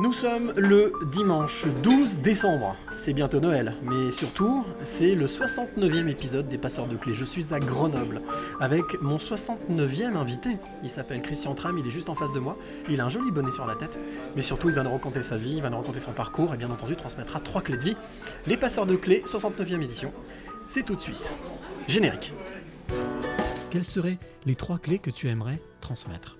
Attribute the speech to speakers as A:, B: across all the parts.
A: Nous sommes le dimanche 12 décembre. C'est bientôt Noël, mais surtout, c'est le 69e épisode des Passeurs de Clés. Je suis à Grenoble avec mon 69e invité. Il s'appelle Christian Tram, il est juste en face de moi. Il a un joli bonnet sur la tête, mais surtout, il va nous raconter sa vie, il va nous raconter son parcours et bien entendu, transmettra trois clés de vie. Les Passeurs de Clés, 69e édition. C'est tout de suite. Générique. Quelles seraient les trois clés que tu aimerais transmettre?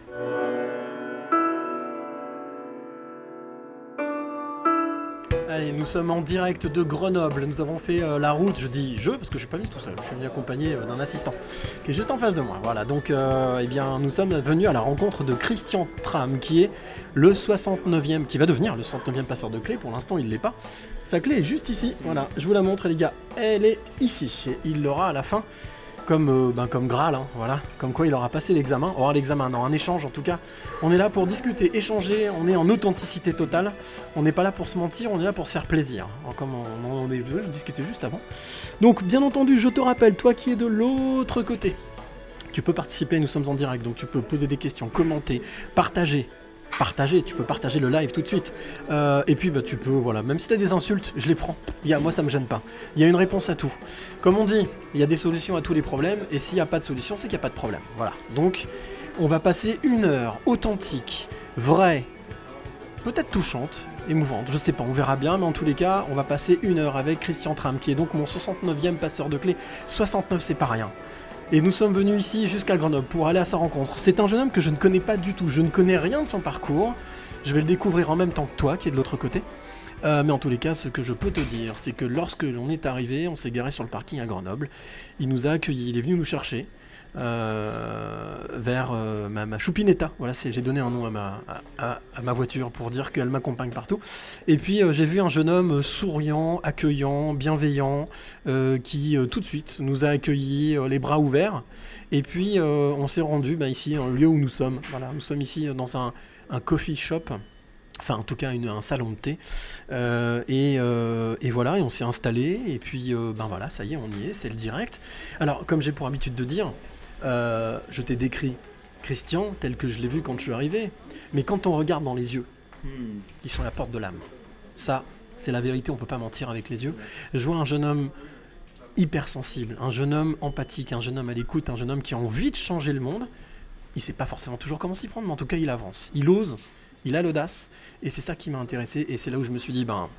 A: Nous sommes en direct de Grenoble. Nous avons fait euh, la route. Je dis je parce que je suis pas venu tout seul. Je suis venu accompagné euh, d'un assistant qui est juste en face de moi. Voilà. Donc, euh, eh bien, nous sommes venus à la rencontre de Christian Tram, qui est le 69e, qui va devenir le 69e passeur de clé. Pour l'instant, il l'est pas. Sa clé est juste ici. Voilà. Je vous la montre, les gars. Elle est ici. Et il l'aura à la fin. Comme, euh, ben, comme Graal, hein, voilà. Comme quoi il aura passé l'examen. Or, l'examen, non, un échange en tout cas. On est là pour discuter, échanger, on est en authenticité totale. On n'est pas là pour se mentir, on est là pour se faire plaisir. Alors, comme on, on est, je discutais juste avant. Donc, bien entendu, je te rappelle, toi qui es de l'autre côté, tu peux participer, nous sommes en direct, donc tu peux poser des questions, commenter, partager. Partager, tu peux partager le live tout de suite. Euh, et puis bah, tu peux, voilà, même si tu as des insultes, je les prends. Y a, moi ça me gêne pas. Il y a une réponse à tout. Comme on dit, il y a des solutions à tous les problèmes, et s'il n'y a pas de solution, c'est qu'il n'y a pas de problème. Voilà. Donc, on va passer une heure authentique, vraie, peut-être touchante, émouvante, je sais pas, on verra bien, mais en tous les cas, on va passer une heure avec Christian Tram, qui est donc mon 69e passeur de clés. 69, c'est pas rien. Et nous sommes venus ici jusqu'à Grenoble pour aller à sa rencontre. C'est un jeune homme que je ne connais pas du tout, je ne connais rien de son parcours. Je vais le découvrir en même temps que toi, qui est de l'autre côté. Euh, mais en tous les cas, ce que je peux te dire, c'est que lorsque l'on est arrivé, on s'est garé sur le parking à Grenoble. Il nous a accueillis, il est venu nous chercher vers euh, ma, ma choupinetta. Voilà, j'ai donné un nom à ma, voiture pour dire qu'elle m'accompagne partout. Et puis euh, j'ai vu un jeune homme euh, souriant, accueillant, bienveillant, euh, qui euh, tout de suite nous a accueillis euh, les bras ouverts. Et puis euh, on s'est rendu bah, ici, au lieu où nous sommes. Voilà, nous sommes ici euh, dans un, un coffee shop. Enfin, en tout cas, un salon de thé. Euh, et, euh, voilà, et on s'est installé. Et puis, euh, ben voilà, ça y est, on y est, c'est le direct. Alors, comme j'ai pour habitude de dire, euh, je t'ai décrit Christian tel que je l'ai vu quand je suis arrivé. Mais quand on regarde dans les yeux, ils sont à la porte de l'âme. Ça, c'est la vérité, on peut pas mentir avec les yeux. Je vois un jeune homme hypersensible, un jeune homme empathique, un jeune homme à l'écoute, un jeune homme qui a envie de changer le monde. Il sait pas forcément toujours comment s'y prendre, mais en tout cas, il avance. Il ose, il a l'audace, et c'est ça qui m'a intéressé. Et c'est là où je me suis dit, ben,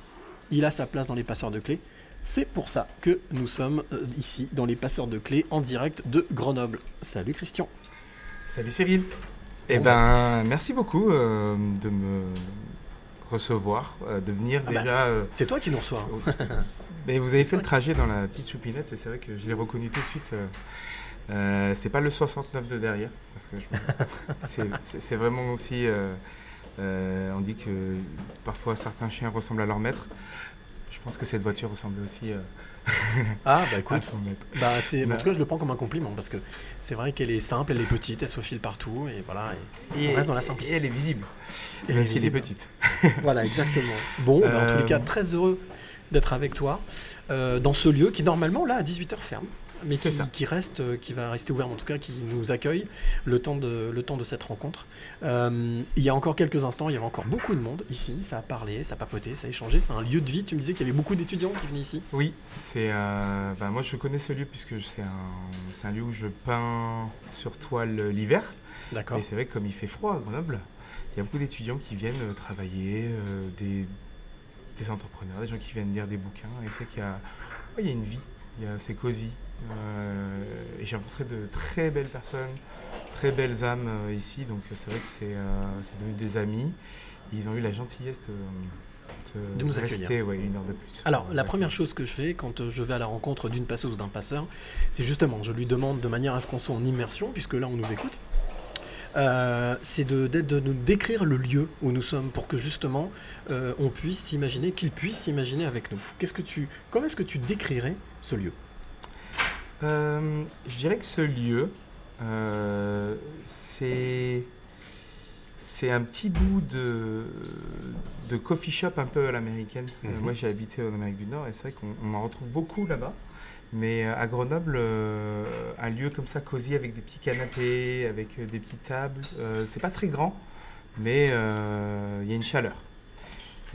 A: il a sa place dans les passeurs de clés. C'est pour ça que nous sommes euh, ici dans les passeurs de clés en direct de Grenoble. Salut Christian.
B: Salut Cyril. Eh
A: Bon,
B: ben, merci beaucoup euh, de me recevoir, euh, de venir
A: Ah bah,
B: déjà. euh,
A: C'est toi qui nous reçois.
B: mais vous avez fait le trajet dans la petite choupinette et c'est vrai que je l'ai reconnu tout de suite. euh, c'est pas le 69 de derrière, parce que je- c'est- vraiment aussi. euh, on dit que parfois certains chiens ressemblent à leur maître. Je pense que cette voiture ressemblait aussi euh,
A: Ah bah
B: à son maître.
A: bah, c'est,
B: Bah.
A: en tout cas je le prends comme un compliment parce que c'est vrai qu'elle est simple, elle est petite, elle se faufile partout et voilà. et-
B: Et,
A: on reste dans la
B: et
A: simplicité.
B: elle est visible,
A: Elle
B: même si elle est petite.
A: Voilà, exactement. Bon, bah, en tous les
B: Euh,
A: cas, très heureux d'être avec toi euh, dans ce lieu qui normalement là à 18h ferme, mais qui,
B: ça.
A: qui reste, euh, qui va rester ouvert en tout cas, qui nous accueille le temps de, le temps de cette rencontre. Euh, il y a encore quelques instants, il y avait encore beaucoup de monde ici, ça a parlé, ça a papoté, ça a échangé, c'est un lieu de vie. Tu me disais qu'il y avait beaucoup d'étudiants qui venaient ici.
B: Oui, c'est. euh, bah, moi, je connais ce lieu puisque c'est un, un lieu où je peins sur toile l'hiver.
A: D'accord.
B: Et c'est vrai que comme il fait froid à Grenoble, il y a beaucoup d'étudiants qui viennent travailler, euh, des, des entrepreneurs, des gens qui viennent lire des bouquins. Et c'est vrai qu'il y a, ouais, il y a une vie, c'est cosy. Euh, et j'ai rencontré de très belles personnes, très belles âmes euh, ici. Donc euh, c'est vrai que c'est, c'est devenu des amis. Et ils ont eu la gentillesse de,
A: nous accueillir.
B: rester ouais, une heure de plus.
A: Alors, la première chose que je fais quand je vais à la rencontre d'une passeuse ou d'un passeur, c'est justement, je lui demande de manière à ce qu'on soit en immersion, puisque là on nous écoute, euh, c'est de, de nous décrire le lieu où nous sommes pour que justement euh, on puisse s'imaginer, qu'il puisse s'imaginer avec nous. Qu'est-ce que tu, comment est-ce que tu décrirais ce lieu?
B: Euh, je dirais que ce lieu, euh, c'est c'est un petit bout de, de coffee shop un peu à l'américaine. Euh,
A: Mhm.
B: moi, j'ai habité en Amérique du Nord et c'est vrai qu'on on en retrouve beaucoup là-bas. Mais à Grenoble, un lieu comme ça, cosy, avec des petits canapés, avec des petites tables, c'est pas très grand, mais il y a une chaleur.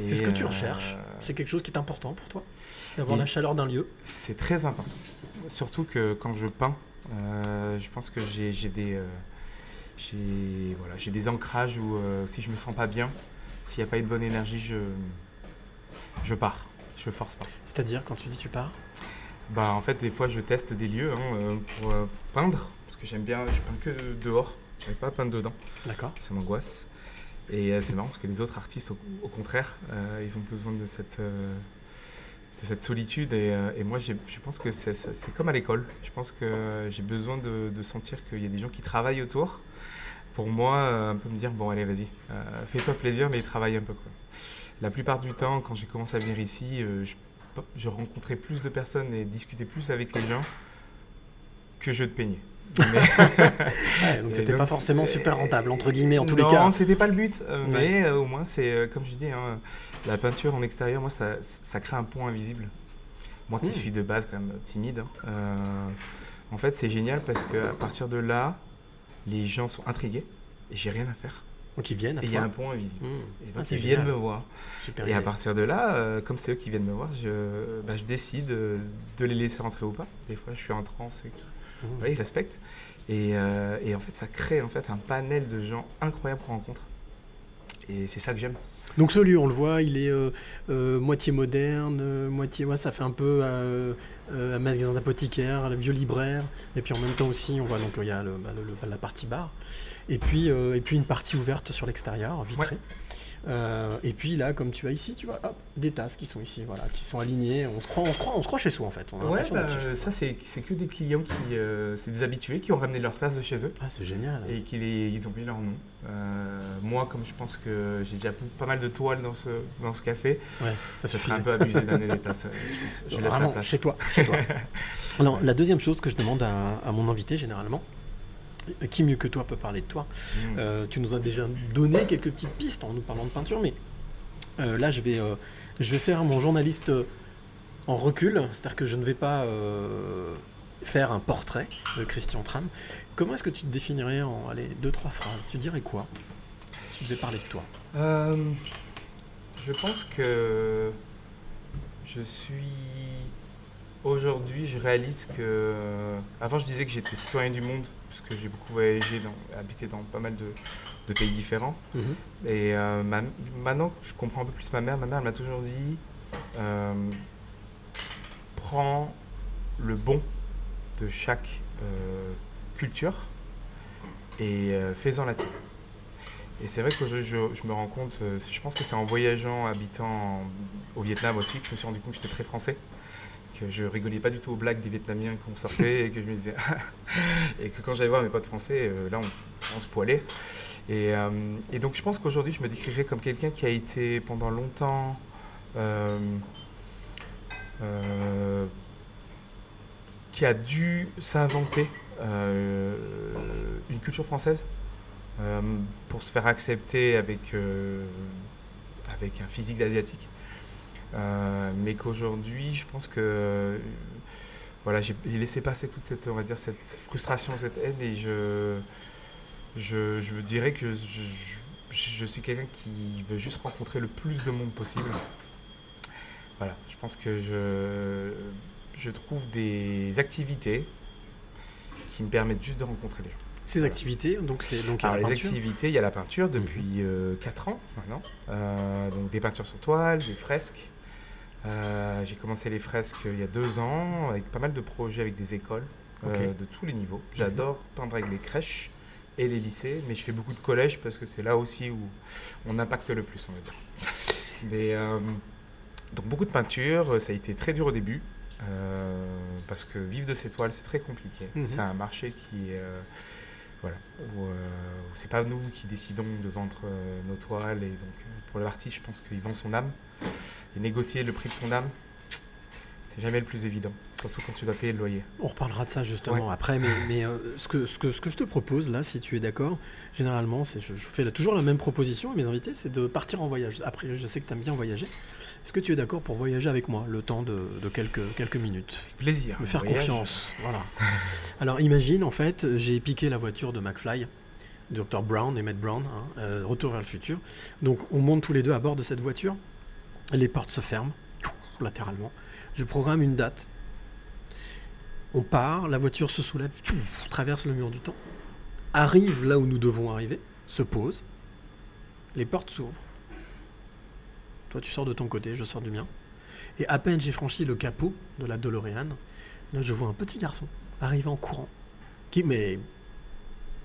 A: C'est ce que tu recherches C'est quelque chose qui est important pour toi D'avoir la chaleur d'un lieu
B: c'est très important. Surtout que quand je peins, euh, je pense que j'ai des, euh, j'ai voilà, j'ai des ancrages où euh, si je me sens pas bien, s'il n'y a pas une bonne énergie, je, je pars. Je force pas.
A: C'est-à-dire quand tu dis tu pars?
B: Bah, en fait, des fois, je teste des lieux hein, pour peindre, parce que j'aime bien, je peins que dehors. J'arrive pas à peindre dedans,
A: D'accord
B: ça m'angoisse. Et c'est marrant parce que les autres artistes, au, au contraire, ils ont besoin de cette, de cette solitude. Et, euh, moi, je pense que c'est comme à l'école. Je pense que j'ai besoin de, sentir qu'il y a des gens qui travaillent autour. Pour moi, euh, un peu me dire, bon, allez, vas-y, euh, fais-toi plaisir, mais travaille un peu. La plupart du temps, quand j'ai commencé à venir ici, je, rencontrais plus de personnes et discutais plus avec les gens que je de peigner.
A: Ouais, donc c'était pas forcément super rentable, entre guillemets, en tous les
B: non,
A: cas.
B: c'était pas le but, euh,
A: Ouais.
B: mais euh, au moins, c'est euh, comme je dis, hein, la peinture en extérieur, moi, ça, ça crée un pont invisible. Moi qui
A: Mm.
B: suis de base quand même timide, hein, euh, en fait, c'est génial parce qu'à partir de là, les gens sont intrigués et j'ai rien à faire.
A: Donc ils viennent à
B: Et il y a un pont invisible.
A: Mmh.
B: Et
A: Ah,
B: donc, ils viennent
A: génial.
B: me voir.
A: Super
B: Et à partir de là, euh, comme c'est eux qui viennent me voir, je, bah, je décide de les laisser rentrer ou pas. Des fois, je suis en transe et
A: Mmh.
B: voilà, ils respectent. Et, euh, et en fait, ça crée en fait un panel de gens incroyables qu'on rencontre. Et c'est ça que j'aime.
A: Donc ce lieu, on le voit, il est euh, euh, moitié moderne, moitié... Ouais, ça fait un peu un magasin d'apothicaire, le vieux libraire. Et puis en même temps aussi, on voit donc il y a le- bah, le- la partie bar. Et puis, et puis une partie ouverte sur l'extérieur, vitrée. Euh, et puis là, comme tu as ici, tu vois, hop, des tasses qui sont ici, voilà, qui sont alignées. On se croit, on se croit, on se croit chez soi en fait. On
B: Ouais, bah,
A: chez
B: ça, c'est c'est que des clients qui. euh, c'est des habitués qui ont ramené leur tasse de chez eux
A: Ah, c'est génial.
B: et qui les- ils ont mis leur nom. Euh, moi, comme je pense que j'ai déjà pas mal de toiles dans ce, dans ce café,
A: Ouais, ça
B: ça serait un peu abusé d'amener des euh, Je, laisse la place.
A: chez toi, chez toi. La deuxième chose que je demande à, à mon invité généralement, qui mieux que toi peut parler de toi
B: Mm.
A: Euh, Tu nous as déjà donné quelques petites pistes en nous parlant de peinture, mais euh, là, je vais, euh, je vais faire mon journaliste en recul, c'est-à-dire que je ne vais pas faire un portrait de Christian Tram. Comment est-ce que tu te définirais en allez, deux, trois phrases? Tu dirais quoi? Si tu devais parler de toi.
B: Je pense que je suis aujourd'hui, je réalise que avant je disais que j'étais citoyen du monde parce que j'ai beaucoup voyagé, dans, habité dans pas mal de, de pays différents.
A: Mhm.
B: Et euh, ma- maintenant que je comprends un peu plus ma mère, ma mère m'a toujours dit euh, prends le bon de chaque euh, culture et fais-en la tienne. Et c'est vrai que je, je- je me rends compte, je pense que c'est en voyageant, habitant en- au Vietnam aussi, que je me suis rendu compte que j'étais très français, que je rigolais pas du tout aux blagues des Vietnamiens qu'on sortait et que je me disais et que quand j'allais voir mes potes français, euh, là on, se poilait. Et, euh, et donc je pense qu'aujourd'hui je me décrirais comme quelqu'un qui a été pendant longtemps euh, qui a dû s'inventer une culture française pour se faire accepter avec, avec un physique d'asiatique. Euh, mais qu'aujourd'hui, je pense que euh, voilà, j'ai laissé passer toute cette, on va dire, cette frustration, cette haine, et je, je, je me dirais que je, je- suis quelqu'un qui veut juste rencontrer le plus de monde possible. Voilà, je pense que je, je trouve des activités qui me permettent juste de rencontrer les gens.
A: Ces activités, donc c'est donc
B: Alors,
A: la
B: les
A: peinture. Mhm.
B: activités, il y a la peinture depuis 4 ans maintenant. Euh, donc des peintures sur toile, des fresques. Euh, J'ai commencé les fresques il y a deux ans avec pas mal de projets avec des écoles euh.
A: Mhm.
B: de tous les niveaux. J'adore peindre avec les crèches et les lycées, mais je fais beaucoup de collèges parce que c'est là aussi où on impacte le plus, on va dire. Mais, euh, donc beaucoup de peinture, ça a été très dur au début. parce que vivre de ses toiles, c'est très compliqué.
A: Mhm.
B: C'est un marché qui est. voilà, où, euh, c'est pas nous qui décidons de vendre euh, nos toiles. Et donc, euh, pour l'artiste, je pense qu'il vend son âme. Et négocier le prix de son âme, c'est jamais le plus évident. Surtout quand tu dois payer le loyer.
A: On reparlera de ça justement
B: Ouais.
A: après, mais, mais, euh, ce, que, ce, que, ce que je te propose là, si tu es d'accord, généralement, c'est je, je fais là toujours la même proposition à mes invités, c'est de partir en voyage. Après, je sais que tu aimes bien voyager. Est-ce que tu es d'accord pour voyager avec moi le temps de, de quelques, quelques minutes
B: Avec plaisir.
A: Me faire
B: Voyage.
A: confiance. Voilà. Alors imagine, en fait, j'ai piqué la voiture de McFly, Dr. Brown et Matt Brown, hein, euh, Retour vers le futur. Donc on monte tous les deux à bord de cette voiture. Les portes se ferment, latéralement. Je programme une date. On part, la voiture se soulève, traverse le mur du temps, arrive là où nous devons arriver, se pose, les portes s'ouvrent. Toi, tu sors de ton côté, je sors du mien. Et à peine j'ai franchi le capot de la DeLorean, là je vois un petit garçon arriver en courant, qui mais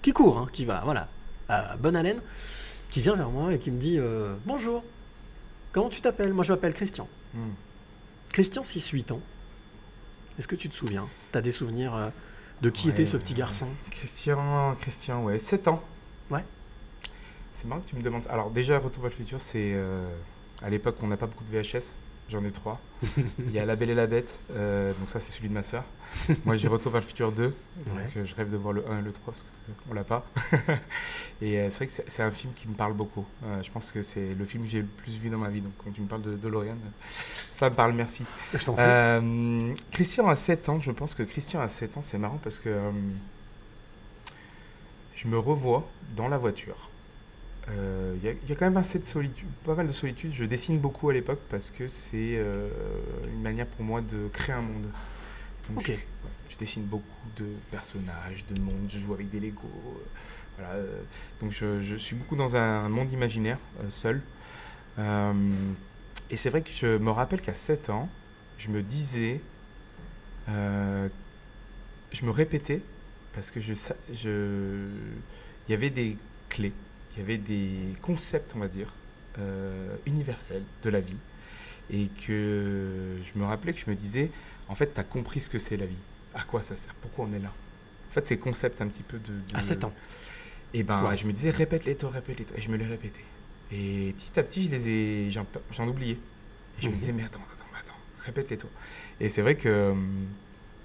A: qui court, hein, qui va, voilà, à bonne haleine, qui vient vers moi et qui me dit euh, bonjour. Comment tu t'appelles? Moi je m'appelle Christian.
B: Hmm.
A: Christian, 6-8 ans. Est-ce que tu te souviens? T'as des souvenirs euh, de qui
B: Ouais,
A: était ce petit garçon?
B: Christian, Christian, ouais, 7 ans.
A: Ouais.
B: C'est marrant que tu me demandes. Alors, déjà, Retour vers le futur, c'est. euh, à l'époque, on n'a pas beaucoup de VHS. J'en ai trois. Il y a La Belle et la Bête. euh, donc, ça, c'est celui de ma sœur. Moi, j'ai Retour vers le futur 2. Donc,
A: Ouais.
B: euh, je rêve de voir le 1 et le 3 parce qu'on l'a pas. et euh, c'est vrai que c'est- un film qui me parle beaucoup. Euh, je pense que c'est le film que j'ai le plus vu dans ma vie. Donc, quand tu me parles de euh, ça me parle, merci.
A: Je t'en prie.
B: Christian a 7 ans, je pense que Christian a 7 ans, c'est marrant parce que je me revois dans la voiture. Euh, Il y, a- il y a quand même assez de solitude, pas mal de solitude. Je dessine beaucoup à l'époque parce que c'est euh, une manière pour moi de créer un monde. Donc je, dessine beaucoup de personnages, de mondes, je joue avec des Lego. euh, voilà, euh, donc je, je suis beaucoup dans un monde imaginaire, euh, seul. Euh, et c'est vrai que je me rappelle qu'à 7 ans, je me disais, euh, je me répétais, parce que je, je, il y avait des clés, il y avait des concepts, on va dire, euh, universels de la vie. Et que je me rappelais que je me disais, en fait, tu as compris ce que c'est la vie. À quoi ça sert? Pourquoi on est là? En fait, ces concepts un petit peu de... de-
A: À 7 ans.
B: et ben,
A: Ouais.
B: je me disais, répète-les toi, répète-les toi. Et je me les répétais. Et petit à petit, je les ai, j'en, j'en oubliais. Et je me
A: Mhm.
B: disais, mais attends, attends, attends, répète-les toi. Et c'est vrai que hum,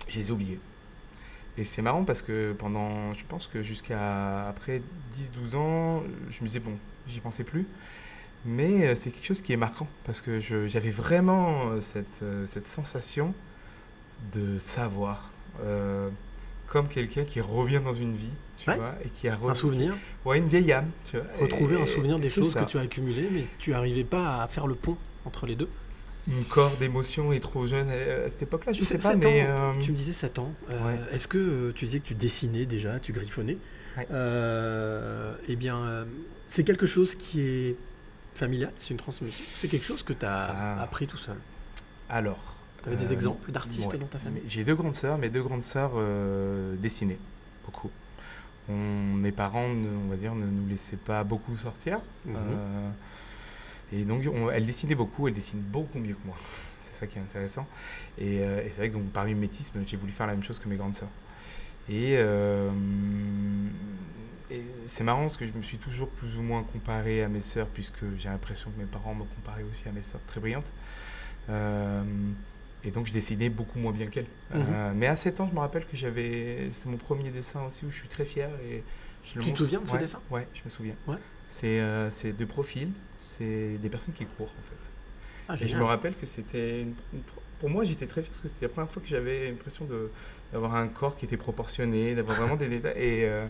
B: je les ai oubliés. Et c'est marrant parce que pendant, je pense que jusqu'à après 10-12 ans, je me disais, bon, j'y pensais plus. Mais euh, c'est quelque chose qui est marquant parce que j'avais vraiment euh, cette, euh, cette sensation de savoir. euh, comme quelqu'un qui revient dans une vie, tu
A: Ouais.
B: vois, et qui a
A: Un souvenir,
B: Ouais, une vieille âme, tu vois.
A: retrouver
B: Et-
A: un souvenir des choses
B: ça.
A: que tu as accumulées, mais tu n'arrivais pas à faire le pont entre les deux.
B: Mon corps d'émotion est trop jeune à à cette époque-là, je sais
A: C'est-
B: pas, mais. euh,
A: Tu me disais 7 ans. Euh,
B: Ouais.
A: Est-ce que euh, tu disais que tu dessinais déjà, tu griffonnais
B: Ouais.
A: Euh, Eh bien, c'est quelque chose qui est familial, c'est une transmission. C'est quelque chose que tu as
B: Ah.
A: appris tout seul.
B: Alors.
A: Tu avais des exemples d'artistes
B: ouais.
A: dans ta famille?
B: J'ai deux grandes sœurs, mes deux grandes sœurs dessinaient beaucoup. On- mes parents, ne- on va dire, ne nous laissaient pas beaucoup sortir.
A: Mhm.
B: Et donc, on- elles dessinaient beaucoup, elles dessinent beaucoup mieux que moi. C'est ça qui est intéressant. Et, euh, et c'est vrai que donc, par mimétisme, j'ai voulu faire la même chose que mes grandes sœurs. Et, euh, et c'est marrant parce que je me suis toujours plus ou moins comparé à mes sœurs, puisque j'ai l'impression que mes parents me comparaient aussi à mes sœurs très brillantes. Euh, et donc je dessinais beaucoup moins bien qu'elles.
A: Mhm.
B: Mais à 7 ans, je me rappelle que j'avais. C'est mon premier dessin aussi où je suis très fier. Et je le
A: Tu te souviens de ce
B: Ouais,
A: dessin?
B: Ouais, je me souviens.
A: Ouais.
B: C'est euh, c'est de profil, c'est des personnes qui courent en fait.
A: Ah,
B: Et je me rappelle que c'était. pour moi, j'étais très fier parce que c'était la première fois que j'avais l'impression d'avoir un corps qui était proportionné, d'avoir vraiment des détails. Et, euh,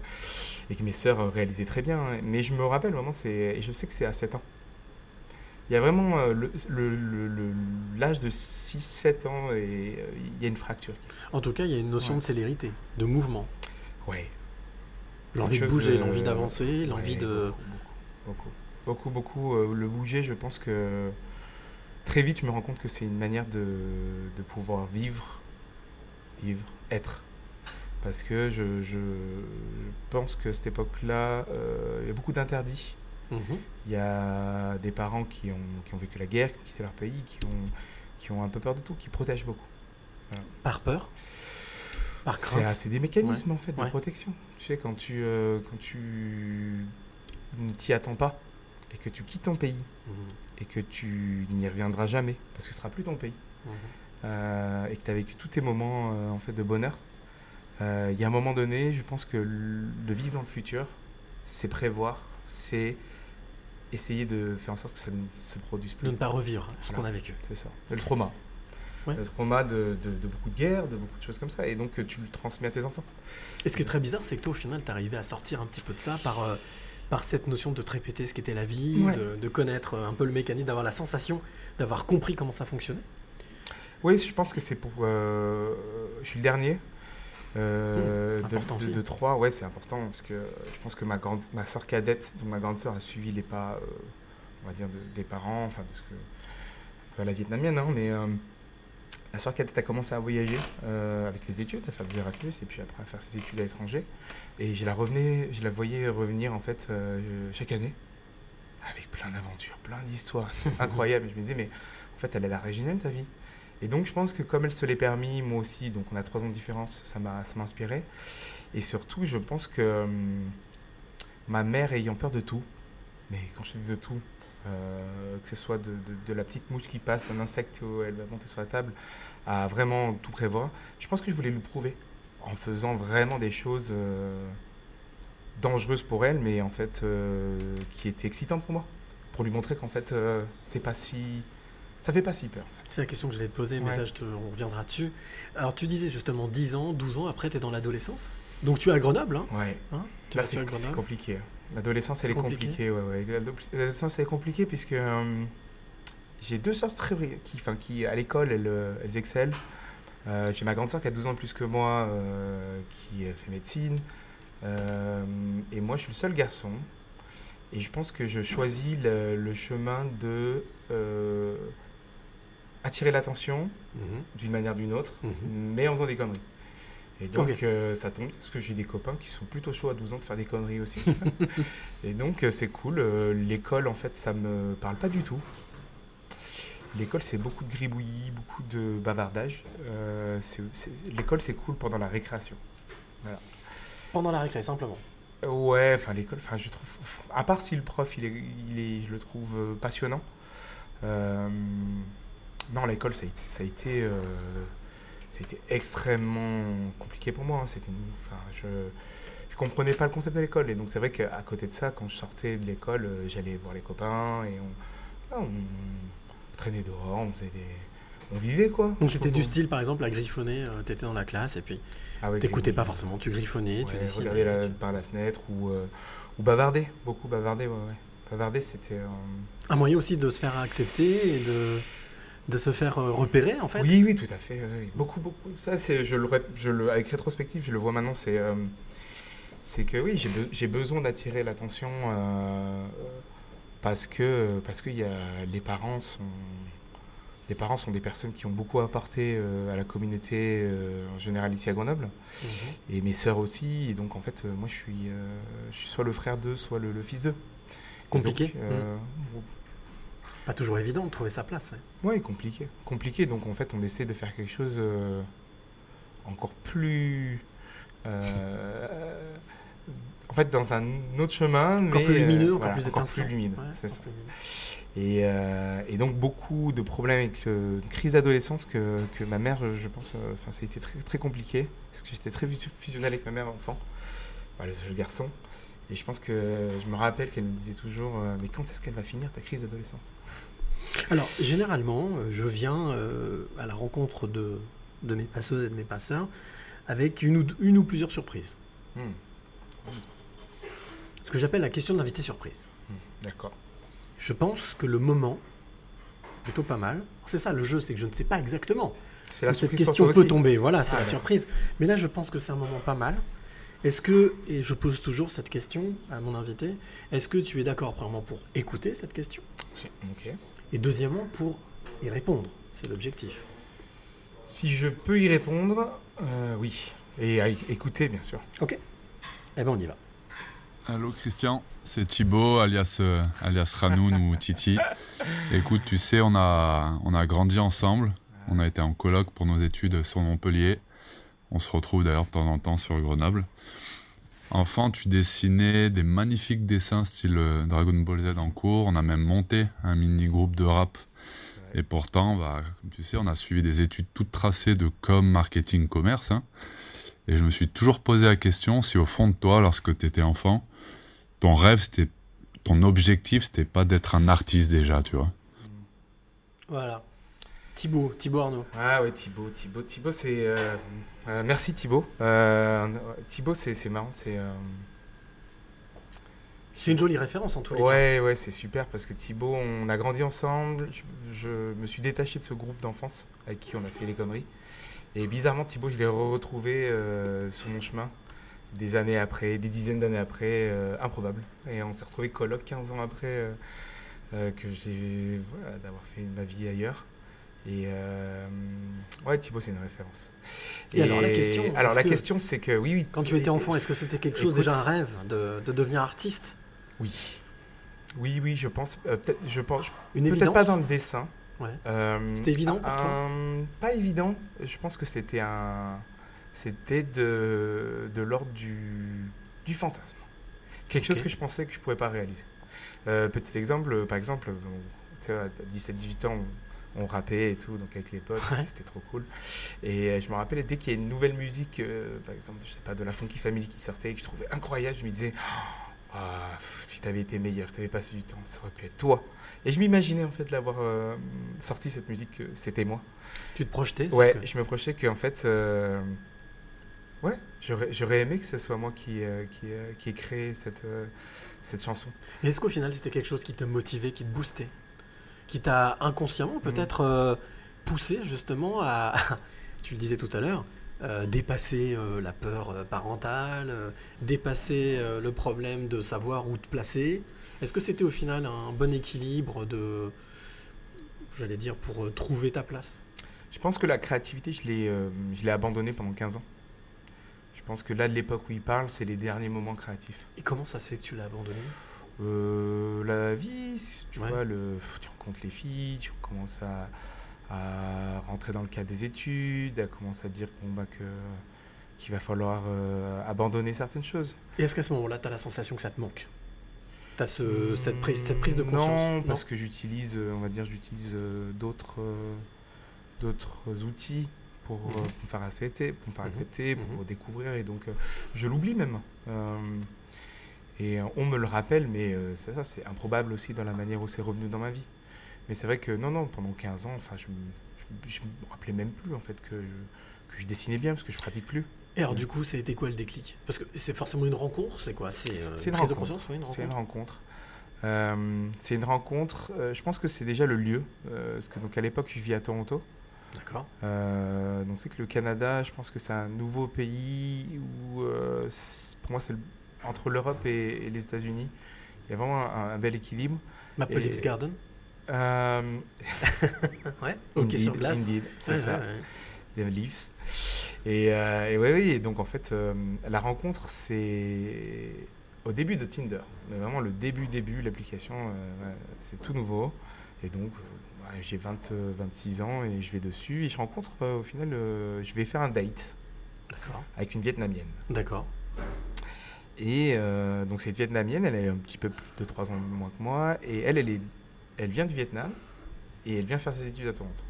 B: et que mes sœurs réalisaient très bien. Mais je me rappelle vraiment, et je sais que c'est à 7 ans. Il y a vraiment euh, le- le- le- l'âge de 6-7 ans et euh, il y a une fracture.
A: En tout cas, il y a une notion
B: Ouais.
A: de célérité, de mouvement.
B: Ouais.
A: L'envie de bouger, l'envie d'avancer, l'envie de.
B: Beaucoup, beaucoup, beaucoup. euh, le bouger, je pense que très vite, je me rends compte que c'est une manière de, de pouvoir vivre, vivre, être. Parce que je, je pense que cette époque-là, euh, il y a beaucoup d'interdits.
A: Mhm.
B: Il y a des parents qui ont, qui ont vécu la guerre, qui ont quitté leur pays, qui ont, qui ont un peu peur de tout, qui protègent beaucoup.
A: Par peur? Par
B: C'est
A: crainte?
B: c'est des mécanismes en fait de
A: Ouais.
B: protection. Tu sais, quand tu, euh, quand tu ne t'y attends pas et que tu quittes ton pays
A: Mhm.
B: et que tu n'y reviendras jamais parce que ce sera plus ton pays
A: Mhm.
B: euh, et que tu as vécu tous tes moments euh, en fait de bonheur, euh, il y a un moment donné, je pense que l- de vivre dans le futur, c'est prévoir, c'est essayer de faire en sorte que ça ne se produise plus.
A: De ne pas revivre ce
B: Voilà.
A: qu'on a vécu.
B: C'est ça. Le trauma.
A: Ouais.
B: Le trauma de, de- de beaucoup de guerres, de beaucoup de choses comme ça. Et donc, euh, tu le transmets à tes enfants.
A: Et ce qui est très bizarre, c'est que toi, au final, tu arrivé à sortir un petit peu de ça par, euh, par cette notion de te répéter ce qu'était la vie,
B: Ouais.
A: de, de connaître un peu le mécanisme, d'avoir la sensation d'avoir compris comment ça fonctionnait.
B: Oui, je pense que c'est pour. euh, je suis le dernier. euh,
A: Mmh,
B: de, trois, ouais, c'est important parce que je pense que ma grande, ma soeur cadette, donc ma grande soeur, a suivi les pas, euh, on va dire, de- des parents, enfin de ce que, un peu à la vietnamienne, hein, mais euh, la soeur cadette a commencé à voyager euh, avec les études, à faire des Erasmus et puis après à faire ses études à l'étranger. Et je la revenais, je la voyais revenir en fait euh, chaque année avec plein d'aventures, plein d'histoires, c'est incroyable. Je me disais mais en fait elle a l'air originale ta vie. Et donc je pense que comme elle se l'est permis, moi aussi, donc on a trois ans de différence, ça m'a ça m'a inspiré. Et surtout, je pense que hum, ma mère ayant peur de tout, mais quand je dis de tout, euh, que ce soit de, de- de la petite mouche qui passe, d'un insecte où elle va monter sur la table, à vraiment tout prévoir, je pense que je voulais lui prouver en faisant vraiment des choses euh, dangereuses pour elle, mais en fait euh, qui étaient excitantes pour moi, pour lui montrer qu'en fait c'est pas si, ça fait pas si peur. En fait.
A: C'est la question que j'allais te poser, mais
B: Ouais.
A: ça, je te- on reviendra dessus. Alors, tu disais justement 10 ans, 12 ans, après, tu es dans l'adolescence. Donc, tu es à Grenoble, hein,
B: Ouais.
A: hein Tu
B: Là, c'est compliqué. L'adolescence, elle est
A: compliqué
B: compliquée. ouais, ouais. L'ado- L'adolescence, elle est compliquée puisque euh, j'ai deux sœurs très qui, enfin, qui à l'école, elles, euh, elles excellent. Euh, j'ai ma grande sœur qui a 12 ans de plus que moi, euh, qui fait médecine. Et moi, je suis le seul garçon. Et je pense que je choisis le, le chemin de attirer l'attention
A: Mhm,
B: d'une manière ou d'une autre,
A: mhm.
B: mais en faisant des conneries. Et donc, euh, ça tombe, parce que j'ai des copains qui sont plutôt chauds à 12 ans de faire des conneries aussi. et donc, euh, c'est cool. Euh, L'école, en fait, ça me parle pas du tout. L'école, c'est beaucoup de gribouillis, beaucoup de bavardage. Euh, L'école, c'est cool pendant la récréation.
A: Pendant la récré, simplement.
B: Ouais, enfin l'école, enfin je trouve, à part si le prof il est, il est je le trouve passionnant. euh, non, l'école ça a été, ça a été, euh, été extrêmement compliqué pour moi. hein. C'était, enfin je, je comprenais pas le concept de l'école et donc c'est vrai qu'à côté de ça, quand je sortais de l'école, euh, j'allais voir les copains et on, ah, on traînait dehors, on faisait des, on vivait quoi.
A: Donc,
B: trouve.
A: du style, par exemple, à griffonner, tu étais dans la classe, et puis
B: Ah ouais,
A: t'écoutais pas forcément, tu griffonnais, tu dessinais.
B: regarder la-
A: tu-
B: par la fenêtre ou, euh, ou bavarder, beaucoup bavarder, ouais, ouais. Bavarder, c'était... euh,
A: Un moyen aussi de se faire accepter et de, de se faire euh, repérer, en fait.
B: Oui, oui, tout à fait. Beaucoup, beaucoup. Ça, c'est, je le, je le, avec rétrospective, je le vois maintenant, c'est, euh, c'est que oui, j'ai, be- j'ai besoin d'attirer l'attention euh, parce que, parce que y a, les parents sont, les parents sont des personnes qui ont beaucoup apporté euh, à la communauté en général ici à Grenoble.
A: Mhm.
B: Et mes sœurs aussi. Et donc, en fait, moi, je suis, je suis soit le frère d'eux, soit le, le fils d'eux.
A: Compliqué.
B: donc, euh,
A: Pas toujours évident de trouver sa place. ouais.
B: Ouais, compliqué. Compliqué, donc en fait, on essaie de faire quelque chose euh, encore plus. euh, en fait, dans un autre chemin.
A: Encore
B: mais,
A: plus lumineux, encore
B: voilà,
A: plus
B: encore plus lumineux,
A: Ouais,
B: c'est ça.
A: plus.
B: Et, euh, et donc, beaucoup de problèmes avec le- une crise d'adolescence que, que ma mère, je pense, enfin, ça a été très, très compliqué. Parce que j'étais très fusionnel avec ma mère enfant, voilà, le seul garçon. Et je pense que je me rappelle qu'elle me disait toujours euh, Mais quand est-ce qu'elle va finir ta crise d'adolescence?
A: Alors, généralement, euh, je viens euh, à la rencontre de, de mes passeuses et de mes passeurs avec une ou, une ou plusieurs surprises.
B: Hmm.
A: Ce que j'appelle la question de l'invité surprise.
B: Hmm, D'accord.
A: Je pense que le moment, plutôt pas mal. C'est ça le jeu, c'est que je ne sais pas exactement.
B: La
A: où cette question peut
B: aussi
A: tomber. Voilà, c'est
B: Ah,
A: la surprise. Mais là, je pense que c'est un moment pas mal. Est-ce que, et je pose toujours cette question à mon invité, est-ce que tu es d'accord, premièrement, pour écouter cette question
B: Ok.
A: Et deuxièmement, pour y répondre? C'est l'objectif.
B: Si je peux y répondre, euh, oui. Et à écouter, bien sûr.
A: Eh bien, on y va.
C: Allô Christian, c'est Thibaut alias, euh, alias Ranoun ou Titi. Écoute, tu sais, on a, on a grandi ensemble. On a été en colloque pour nos études sur Montpellier. On se retrouve d'ailleurs de temps en temps sur Grenoble. Enfant, tu dessinais des magnifiques dessins style euh, Dragon Ball Z en cours. On a même monté un mini-groupe de rap. Et pourtant, bah, comme tu sais, on a suivi des études toutes tracées de com, marketing, commerce. hein. Et je me suis toujours posé la question si au fond de toi, lorsque tu étais enfant, ton rêve, c'était, ton objectif, c'était pas d'être un artiste déjà, tu vois.
A: Voilà. Thibaut, Thibaut Arnaud.
B: Ah ouais, Thibaut, Thibaut, Thibaut, c'est. euh, euh, merci Thibaut. Euh, Thibaut, c'est c'est marrant, c'est.
A: C'est une jolie référence en tous les cas.
B: Ouais, ouais, c'est super parce que Thibaut, on a grandi ensemble. Je, je me suis détaché de ce groupe d'enfance avec qui on a fait les conneries. Et bizarrement, Thibaut, je l'ai retrouvé sur mon chemin des années après, des dizaines d'années après, improbable. Et on s'est retrouvé coloc 15 ans après euh, que j'ai voilà, d'avoir fait ma vie ailleurs. Et euh, ouais, Thibaut, c'est une référence.
A: Et alors, la question,
B: Alors la
A: que-
B: question, c'est que oui, oui.
A: Quand tu étais enfant, est-ce que c'était quelque chose
B: Écoute,
A: déjà un rêve de, de devenir artiste?
B: Oui. Oui, oui, je pense. euh, peut-être, je pense.
A: Une
B: Peut-être pas dans le dessin.
A: Ouais.
B: Euh,
A: C'était évident pour toi?
B: un- Pas évident. Je pense que c'était un. C'était de, de l'ordre du, du fantasme. Quelque chose que je pensais que je ne pouvais pas réaliser. Euh, petit exemple, euh, par exemple, bon, tu sais, à 17-18 ans, on, rappait et tout, donc avec les potes,
A: Ouais.
B: c'était trop cool. Et euh, je me rappelle, dès qu'il y a une nouvelle musique, euh, par exemple, je sais pas, de la Funky Family qui sortait, et que je trouvais incroyable, je me disais, pff, si t'avais été meilleur, t'avais passé du temps, ça aurait pu être toi. Et je m'imaginais en fait l'avoir euh, sorti cette musique, que c'était moi.
A: Tu te projetais
B: Ouais,
A: c'est-à-dire
B: je me projetais qu'en fait, euh, ouais, j'aurais aimé que ce soit moi qui, qui, qui ait créé cette, cette chanson.
A: que- Et est-ce qu'au final, c'était quelque chose qui te motivait, qui te boostait? Qui t'a
B: Mm.
A: inconsciemment peut-être euh, poussé justement à, tu le disais tout à l'heure, euh, dépasser euh, la peur parentale, dépasser le problème de savoir où te placer Est-ce que c'était au final un bon équilibre de, j'allais dire, pour trouver ta place?
B: Je pense que la créativité, je l'ai je l'ai abandonnée pendant 15 ans. Je pense que là, de l'époque où il parle, c'est les derniers moments créatifs.
A: Et comment ça se fait que tu l'as abandonné
B: Euh, la vie, tu
A: Ouais.
B: vois, le, tu rencontres les filles, tu commences à, à rentrer dans le cadre des études, à commencer à dire bon, bah, que qu'il va falloir euh, abandonner certaines choses.
A: Et est-ce qu'à ce moment-là, tu as la sensation que ça te manque? Tu as ce, cette, prise, cette prise de
B: Non,
A: conscience?
B: parce que j'utilise, euh, on va dire, j'utilise d'autres d'autres outils pour, euh, pour me faire accepter, pour me faire
A: Mhm.
B: accepter, pour découvrir, et donc je l'oublie même. Euh, et euh, on me le rappelle, mais euh, c'est ça, c'est improbable aussi dans la manière où c'est revenu dans ma vie. Mais c'est vrai que non, non, pendant 15 ans, enfin, je, je me rappelais même plus en fait que je, que je dessinais bien parce que je pratique plus.
A: Et alors, du coup, ça a été quoi le déclic? Parce que c'est forcément une rencontre, c'est quoi? C'est euh,
B: une
A: prise de
B: rencontre.
A: conscience, une
B: C'est une
A: rencontre.
B: rencontre. Euh, c'est une rencontre. euh, je pense que c'est déjà le lieu. euh, parce que donc à l'époque, je vis à Toronto.
A: D'accord.
B: Euh, donc c'est que le Canada, je pense que c'est un nouveau pays où, euh, pour moi, c'est le- entre l'Europe et, et les États-Unis. Il y a vraiment un, un bel équilibre.
A: Maple
B: Et-
A: Leafs Garden
B: Euh,
A: Ouais, ok sur glace.
B: c'est
A: Ouais,
B: ça.
A: ouais, ouais.
B: les Leafs. Et, euh, et oui, donc en fait, euh, la rencontre, c'est au début de Tinder. Mais vraiment le début, début, l'application, euh, c'est tout nouveau. Et donc, euh, j'ai 20, euh, 26 ans et je vais dessus et je rencontre, au final, je vais faire un date
A: D'accord.
B: avec une Vietnamienne.
A: D'accord.
B: Et euh, donc cette Vietnamienne, elle a un petit peu plus de 3 ans moins que moi. Et elle, elle, est, elle vient du Vietnam et elle vient faire ses études à Toronto.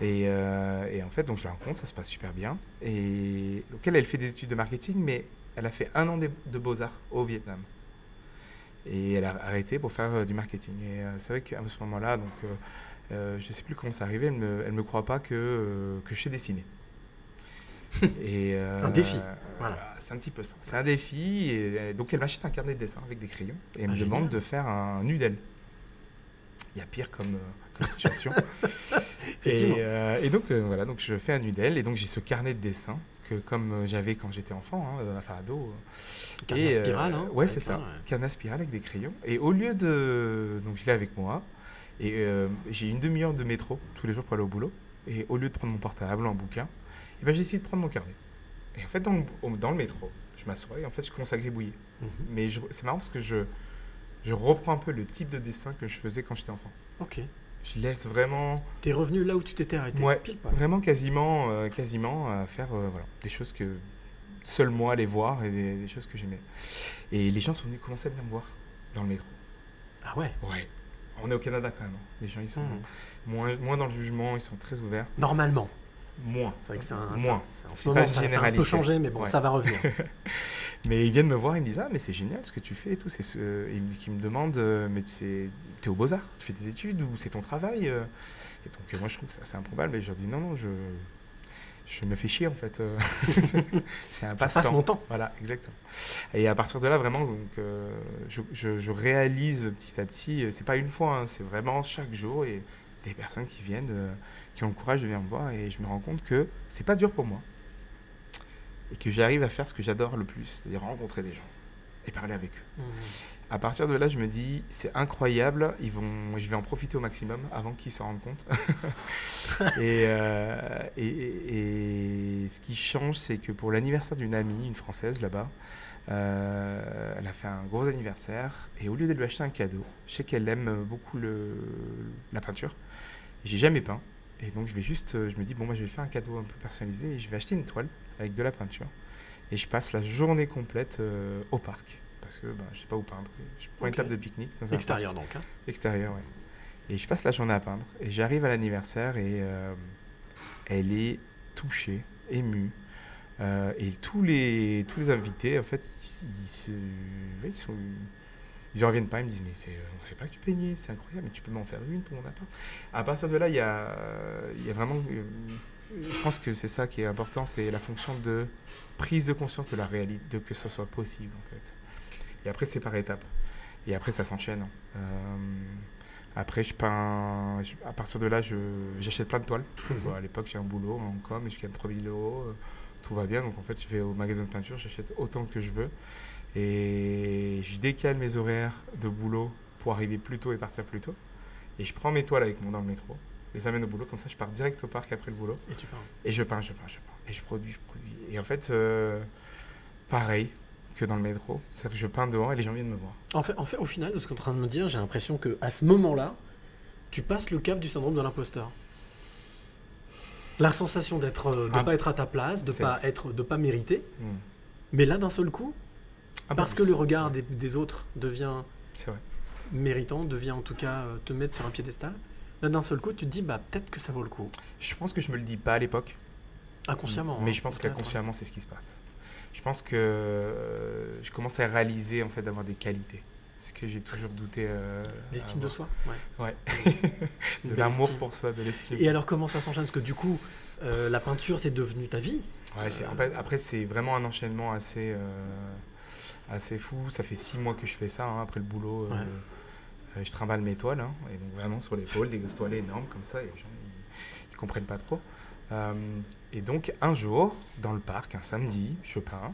B: Et, euh, et en fait, donc je la rencontre, ça se passe super bien. Et donc elle, elle fait des études de marketing, mais elle a fait un an de, de beaux-arts au Vietnam. Et elle a arrêté pour faire euh, du marketing. Et c'est vrai qu'à ce moment-là, donc je sais plus comment c'est arrivé, elle me, elle me croit pas que, que je sais dessiner. et, euh,
A: Un défi, voilà.
B: C'est un petit peu ça. C'est un défi. Et, donc elle m'achète un carnet de dessin avec des crayons et elle
A: Ah,
B: me
A: génial.
B: demande de faire un nudel. Il y a pire comme, euh, comme situation. Et, euh, et donc voilà, donc je fais un nudel et donc j'ai ce carnet de dessin que comme j'avais quand j'étais enfant, hein, enfin ado.
A: Carnet
B: et,
A: spirale, hein,
B: Ouais, c'est ça.
A: ça, ouais.
B: Carnet spirale avec des crayons. Et au lieu de. Donc je l'ai avec moi. Et euh, j'ai une demi-heure de métro tous les jours pour aller au boulot. Et au lieu de prendre mon portable, un bouquin, et ben, j'ai essayé de prendre mon carnet. Et en fait, dans le, au- dans le métro, je m'assois et en fait, je commence à gribouiller.
A: Mhm.
B: Mais c'est marrant parce que je, je reprends un peu le type de dessin que je faisais quand j'étais enfant.
A: Ok.
B: Je laisse vraiment,
A: T'es revenu là où tu t'étais arrêté.
B: Ouais.
A: Pile poil.
B: vraiment quasiment, euh, quasiment à faire euh, voilà, des choses que seul moi allais voir et des, des choses que j'aimais. Et les gens sont venus commencer à venir me voir dans le métro.
A: Ah ouais?
B: Ouais. On est au Canada quand même. hein. Les gens, ils sont moins, moins dans le jugement, ils sont très ouverts.
A: Normalement.
B: Moins.
A: C'est vrai que c'est un.
B: Moins.
A: c'est- c'est- en
B: C'est
A: ce moment,
B: pas
A: ça, ça a un peu changé, mais bon,
B: Ouais.
A: ça va revenir.
B: Mais ils viennent me voir, ils me disent Ah, mais c'est génial ce que tu fais et tout. C'est ce... Ils, me- demandent euh, Mais tu es aux Beaux-Arts Tu fais des études ou c'est ton travail euh Et donc, euh, moi, je trouve ça c'est improbable. Mais je leur dis Non, non, je, je me fais chier en fait. c'est un
A: passe
B: passe-temps.
A: mon temps.
B: Voilà, exactement. Et à partir de là, vraiment, donc, euh, je, je- je réalise petit à petit, c'est pas une fois, hein, c'est vraiment chaque jour, et des personnes qui viennent, euh, qui ont le courage de venir me voir, et je me rends compte que c'est pas dur pour moi. Et que j'arrive à faire ce que j'adore le plus, c'est-à-dire rencontrer des gens et parler avec eux.
A: Mhm.
B: À partir de là, je me dis, c'est incroyable, ils vont, je vais en profiter au maximum avant qu'ils s'en rendent compte. et, euh, et, et- et ce qui change, c'est que pour l'anniversaire d'une amie, une française là-bas, euh, elle a fait un gros anniversaire et au lieu de lui acheter un cadeau, je sais qu'elle aime beaucoup le, la peinture. J'ai jamais peint. Et donc je vais juste, euh, je me dis, bon, moi je vais faire un cadeau un peu personnalisé et je vais acheter une toile avec de la peinture. Et je passe la journée complète euh, au parc. Parce que ben, je sais pas où peindre. Je prends une table de pique-nique dans un
A: Extérieur
B: parc.
A: donc. hein.
B: Extérieur, ouais. Et je passe la journée à peindre. Et j'arrive à l'anniversaire et euh, elle est touchée, émue. Euh, et tous les, tous les invités, en fait, ils, ils sont, ils en reviennent pas. Ils me disent Mais c'est, on savait pas que tu peignais, c'est incroyable, mais tu peux m'en faire une pour mon appart. À partir de là, il y a, il y a vraiment. euh, je pense que c'est ça qui est important c'est la fonction de prise de conscience de la réalité, de que ce soit possible, en fait. Et après, c'est par étapes. Et après, ça s'enchaîne. hein. Euh, après, je peins. je- à partir de là, je, j'achète plein de toiles. Voilà, à l'époque, j'ai un boulot en com je gagne 3000 euros. euh, Tout va bien. Donc, en fait, je vais au magasin de peinture, j'achète autant que je veux. Et je décale mes horaires de boulot pour arriver plus tôt et partir plus tôt. Et je prends mes toiles avec moi dans le métro, les amène au boulot. Comme ça, je pars direct au parc après le boulot.
A: Et tu peins.
B: Et je peins, je peins, je peins. Et je produis, je produis. Et en fait, euh, pareil que dans le métro. C'est-à-dire que je peins dehors et les gens viennent me voir.
A: En fait, en fait, au final, de ce qu'on est en train de me dire, j'ai l'impression que à ce moment-là, tu passes le cap du syndrome de l'imposteur. La sensation d'être, euh, de
B: Ah,
A: pas être à ta place, de pas être, de pas mériter.
B: Hmm.
A: Mais là, d'un seul coup,
B: Ah,
A: parce
B: bah,
A: que le
B: c'est-
A: regard des, des autres devient
B: C'est vrai.
A: méritant, devient en tout cas euh, te mettre sur un piédestal. Là, d'un seul coup, tu te dis, bah peut-être que ça vaut le coup.
B: Je pense que je me le dis pas à l'époque.
A: Inconsciemment.
B: Mais
A: hein,
B: je pense qu'inconsciemment, c'est ce qui se passe. Je pense que euh, je commence à réaliser en fait d'avoir des qualités. Ce que j'ai toujours douté. euh.
A: L'estime de soi. Ouais.
B: De l'amour pour soi, de l'estime.
A: Et alors, comment ça s'enchaîne? Parce que du coup, euh, la peinture, c'est devenu ta vie.
B: Ouais, c'est- après, c'est vraiment un enchaînement assez, assez fou. Ça fait six mois que je fais ça. hein, après le boulot, euh,
A: Ouais.
B: euh, je trimballe mes toiles. hein, et donc vraiment sur l'épaule, des toiles énormes comme ça. Et les gens, ils, ils comprennent pas trop. Euh, et donc, un jour, dans le parc, un samedi, je peins.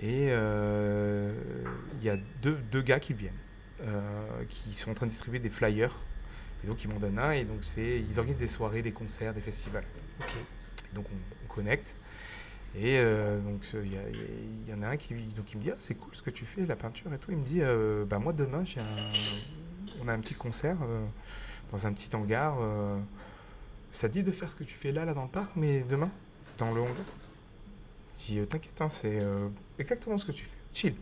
B: Et euh, il y a deux, deux gars qui viennent, qui sont en train de distribuer des flyers. Et donc, ils m'en donnent un. Et donc, c'est, ils organisent des soirées, des concerts, des festivals. Et donc, on, on connecte. Et euh, donc, il y, en a un qui, donc, il me dit Ah, c'est cool ce que tu fais, la peinture et tout. Il me dit euh, bah, Moi, demain, j'ai un, on a un petit concert euh, dans un petit hangar. euh, ça dit de faire ce que tu fais là, là, dans le parc, mais demain, dans le hangar? Je dis T'inquiète, hein, c'est exactement ce que tu fais. Chill.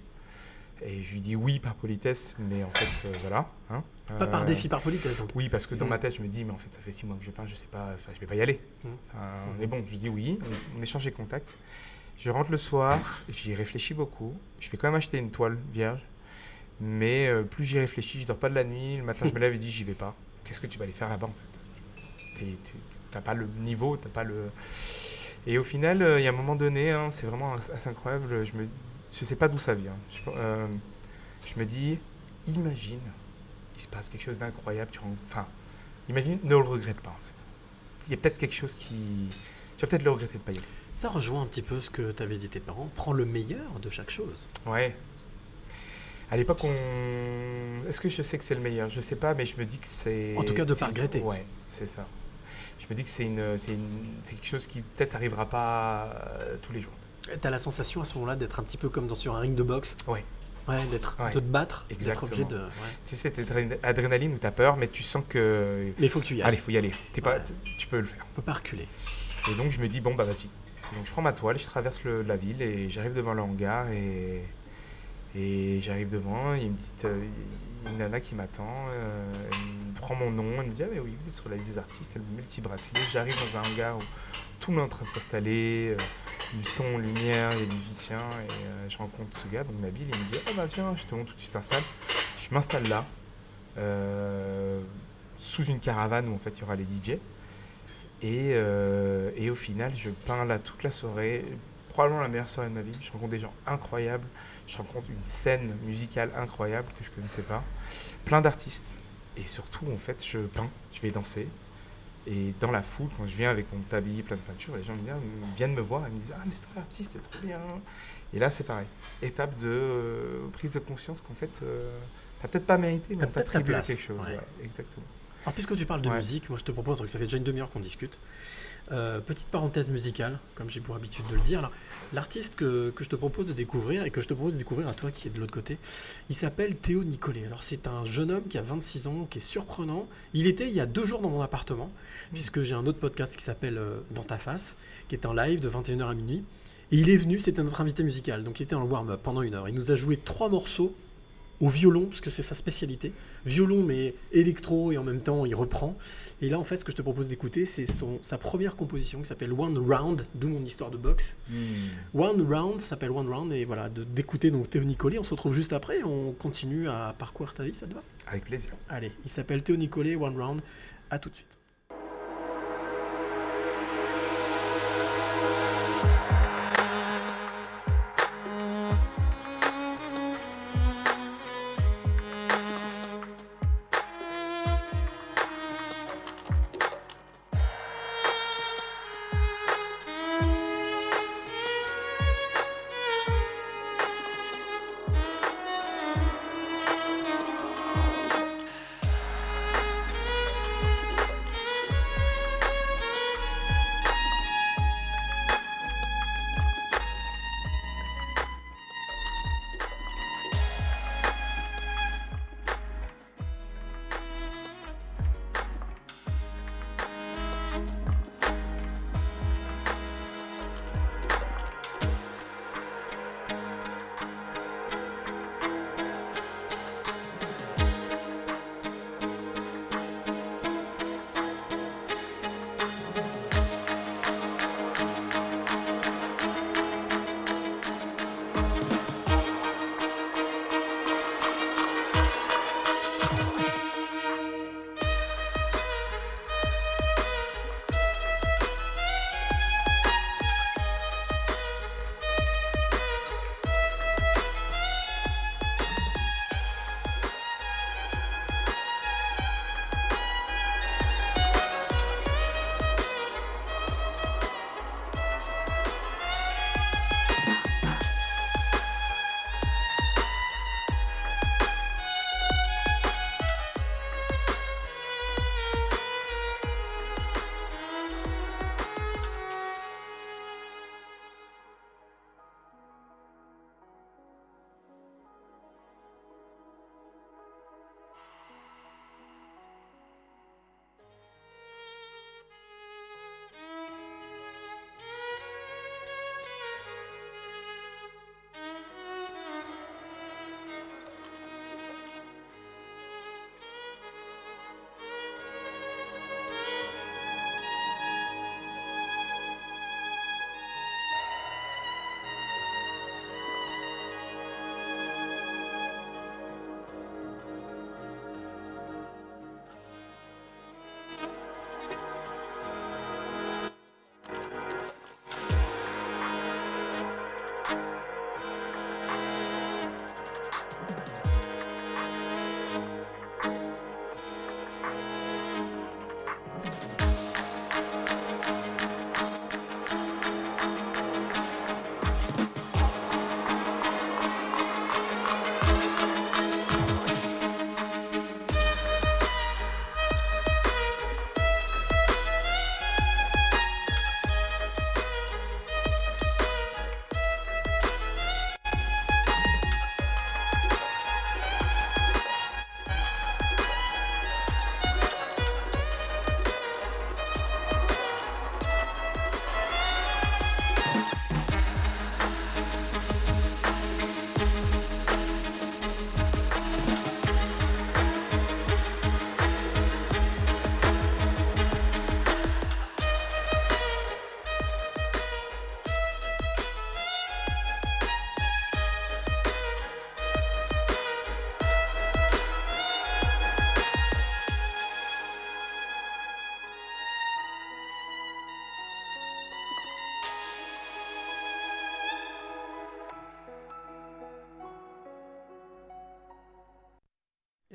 B: Et je lui dis oui par politesse, mais en fait, euh, voilà. hein.
A: Pas par
B: Euh,
A: défi, par politesse. Donc.
B: oui, parce que dans
A: Mm.
B: ma tête, je me dis, mais en fait, ça fait six mois que je peins, je sais pas, enfin, je vais pas y aller.
A: Mm.
B: Enfin, Mais bon, je dis oui, on, on échange les contacts. Je rentre le soir, j'y réfléchis beaucoup. Je vais quand même acheter une toile vierge, mais euh, plus j'y réfléchis, je dors pas de la nuit. Le matin, je me lève et dis, j'y vais pas. Qu'est-ce que tu vas aller faire là-bas en fait? T'as pas le niveau, t'as pas le. Et au final, euh, il y a un moment donné, hein, c'est vraiment assez incroyable. Je me, je sais pas d'où ça vient. Je, euh, je me dis, imagine, il se passe quelque chose d'incroyable. Enfin, imagine, ne le regrette pas en fait. Il y a peut-être quelque chose qui. Tu vas peut-être le regretter de pas y aller.
A: Ça rejoint un petit peu ce que t'avais dit tes parents. Prends le meilleur de chaque chose.
B: Ouais. À l'époque, on. Est-ce que je sais que c'est le meilleur? Je sais pas, mais je me dis que c'est.
A: En tout cas, de
B: c'est-
A: pas regretter.
B: Ouais, c'est ça. Je me dis que c'est une, une, quelque chose qui peut-être arrivera pas euh, tous les jours.
A: T'as la sensation à ce moment-là d'être un petit peu comme dans, sur un ring de boxe.
B: Ouais.
A: Ouais, d'être,
B: Ouais.
A: de te battre, d'être
B: Exactement.
A: obligé de. ouais.
B: Tu sais, cette adré- adrénaline où t'as peur, mais tu sens que.
A: Mais il faut que tu y ailles.
B: Allez, faut y aller. T'es pas, tu peux le faire.
A: On peut pas reculer.
B: Et donc je me dis, bon, bah vas-y. Donc je prends ma toile, je traverse le- la ville et j'arrive devant le hangar et, et j'arrive devant. Il y a une petite euh, une nana qui m'attend, euh, elle prend mon nom, elle me dit, ah mais oui, vous êtes sur la liste des artistes, elle me met le petit bracelet. J'arrive dans un hangar où tout le monde est en train de s'installer, euh, le son, lumière, des musiciens et je rencontre ce gars, donc Nabil, il me dit, ah bah viens, je te montre où tu t'installes. Je m'installe là, sous une caravane où en fait il y aura les DJ. Et, et au final, je peins là toute la soirée, probablement la meilleure soirée de ma vie. Je rencontre des gens incroyables, je rencontre une scène musicale incroyable que je connaissais pas, plein d'artistes. Et surtout, en fait, je peins, je vais danser. Et dans la foule, quand je viens avec mon tablier plein de peinture, les gens me, disent, ils viennent me voir et me disent Ah, mais c'est toi l'artiste, c'est trop bien. Et là, c'est pareil. Étape de euh, prise de conscience qu'en fait, euh, t'as peut-être pas mérité, mais
A: T'as
B: on t'a
A: peut-être ta
B: attribué
A: place,
B: quelque chose.
A: ouais.
B: ouais, exactement.
A: Alors, puisque tu parles de
B: Ouais.
A: musique, moi je te propose, que ça fait déjà une demi-heure qu'on discute. Euh, petite parenthèse musicale, comme j'ai pour habitude de le dire. L'artiste que, que je te propose de découvrir et que je te propose de découvrir à toi qui est de l'autre côté, il s'appelle Théo Nicolet. Alors, c'est un jeune homme qui a 26 ans, qui est surprenant. Il était il y a deux jours dans mon appartement, puisque j'ai un autre podcast qui s'appelle euh, Dans ta face, qui est en live de 21h à minuit. Et il est venu, c'était notre invité musical, donc il était en warm-up pendant une heure. Il nous a joué trois morceaux au violon, parce que c'est sa spécialité. Violon, mais électro, et en même temps, il reprend. Et là, en fait, ce que je te propose d'écouter, c'est son, sa première composition qui s'appelle One Round, d'où mon histoire de boxe. One Round s'appelle One Round, et voilà, de- d'écouter donc Théo Nicolet. On se retrouve juste après, on continue à parcourir ta vie, ça te va?
B: Avec plaisir.
A: Allez, il s'appelle Théo Nicolet, One Round. À tout de suite.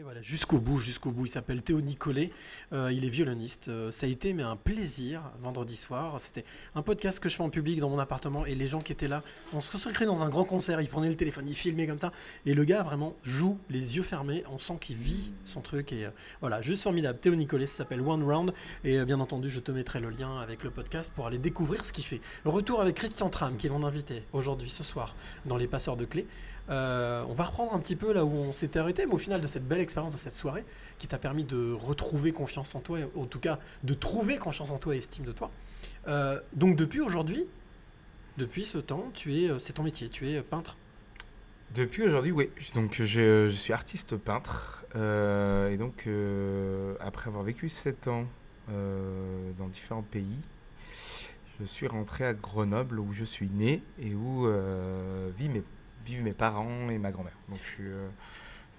A: Voilà, jusqu'au bout, jusqu'au bout. Il s'appelle Théo Nicolet, euh, il est violoniste. Euh, ça a été mais un plaisir vendredi soir. C'était un podcast que je fais en public dans mon appartement et les gens qui étaient là, on se secret dans un grand concert, il prenait le téléphone, il filmait comme ça et le gars vraiment joue les yeux fermés, on sent qu'il vit son truc et euh, voilà, juste formidable. Théo Nicolet, ça s'appelle One Round et bien entendu, je te mettrai le lien avec le podcast pour aller découvrir ce qu'il fait. Retour avec Christian Tram qui est mon invité aujourd'hui ce soir dans les passeurs de clés. Euh, on va reprendre un petit peu là où on s'était arrêté, mais au final de cette belle expérience de cette soirée qui t'a permis de retrouver confiance en toi, en tout cas de trouver confiance en toi et estime de toi. Euh, donc depuis aujourd'hui, depuis ce temps, tu es, euh, c'est ton métier, tu es peintre.
B: Depuis aujourd'hui, oui. Donc je, suis artiste peintre. et donc, après avoir vécu 7 ans dans différents pays, je suis rentré à Grenoble où je suis né et où vivent, mes, vivent mes parents et ma grand-mère. Donc je suis, euh,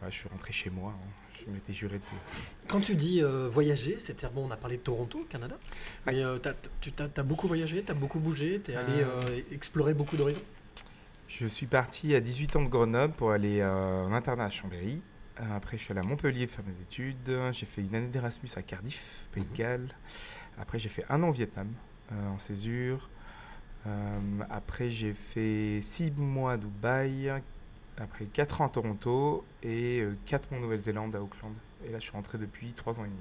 B: voilà, je suis rentré chez moi. hein. Je m'étais juré de...
A: Quand tu dis euh, voyager, c'est-à-dire, bon, on a parlé de Toronto, Canada, mais euh, t'as- tu t'as as beaucoup voyagé, t'as beaucoup bougé, t'es allé
B: Euh.
A: explorer beaucoup d'horizons.
B: Je suis parti à 18 ans de Grenoble pour aller en internat à Chambéry. Après, je suis allé à Montpellier faire mes études. J'ai fait une année d'Erasmus à Cardiff, Pays de Galles. Après, j'ai fait un an au Vietnam, en césure. Euh, après, j'ai fait 6 mois à Dubaï. Après, 4 ans à Toronto et 4 mois en Nouvelle-Zélande, à Auckland. Et là, je suis rentré depuis 3 ans et demi.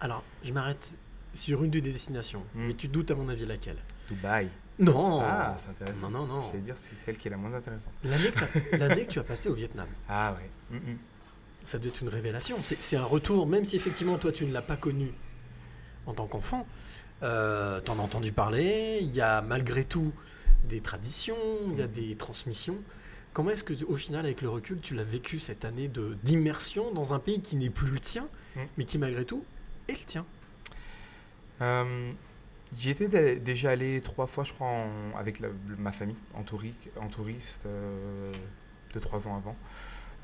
A: Alors, je m'arrête sur une des destinations,
B: Hmm.
A: mais tu te doutes à mon avis laquelle?
B: Dubaï.
A: Non
B: Ah, c'est intéressant.
A: Non, non, non.
B: Je vais dire, c'est celle qui est la moins intéressante.
A: L'année que, tu as passé au Vietnam,
B: Ah ouais. Mm, mm.
A: ça doit être une révélation. C'est, c'est un retour, même si effectivement toi tu ne l'as pas connu en tant qu'enfant. Euh, t'en as entendu parler, il y a malgré tout des traditions, il y a des transmissions. Comment est-ce que, au final, avec le recul, tu l'as vécu cette année de, d'immersion dans un pays qui n'est plus le tien,
B: Mm.
A: mais qui malgré tout est le tien?
B: Euh, J'y étais dé- déjà allé trois fois, je crois, en- avec la- ma famille, en touriste, euh, deux, trois ans avant.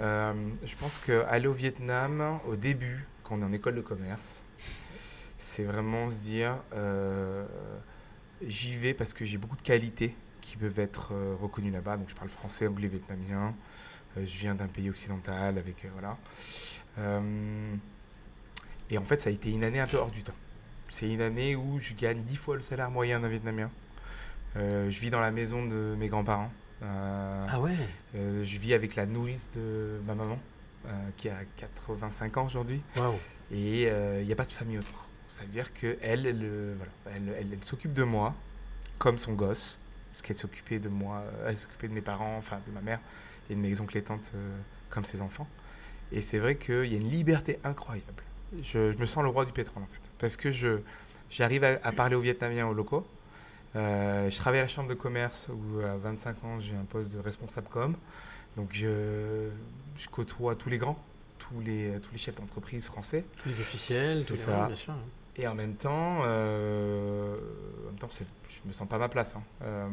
B: Euh, je pense qu'aller au Vietnam, au début, quand on est en école de commerce, c'est vraiment se dire euh, j'y vais parce que j'ai beaucoup de qualités qui peuvent être euh, reconnues là-bas. Donc je parle français, anglais, vietnamien. Euh, je viens d'un pays occidental avec. voilà. Et en fait, ça a été une année un peu hors du temps. C'est une année où je gagne dix fois le salaire moyen d'un Vietnamien. Je vis dans la maison de mes grands-parents. Euh,
A: Ah ouais
B: euh, je vis avec la nourrice de ma maman, euh, qui a 85 ans aujourd'hui. Et il n'y a pas de famille autour. C'est-à-dire qu'elle, elle, euh, elle, elle- elle s'occupe de moi comme son gosse. Parce qu'elle s'occupait de moi, euh, elle s'occupait de mes parents, enfin de ma mère et de mes oncles et tantes euh, comme ses enfants. Et c'est vrai qu'il y a une liberté incroyable. Je, je me sens le roi du pétrole en fait. Parce que je, j'arrive à, parler aux Vietnamiens, aux locaux. Je travaille à la chambre de commerce où à 25 ans j'ai un poste de responsable com. Donc je, je côtoie tous les grands, tous les, tous les chefs d'entreprise français.
A: Tous les officiels, les
B: ça.
A: bien sûr.
B: Et en même temps, euh, en même temps je me sens pas à ma place. hein. Euh,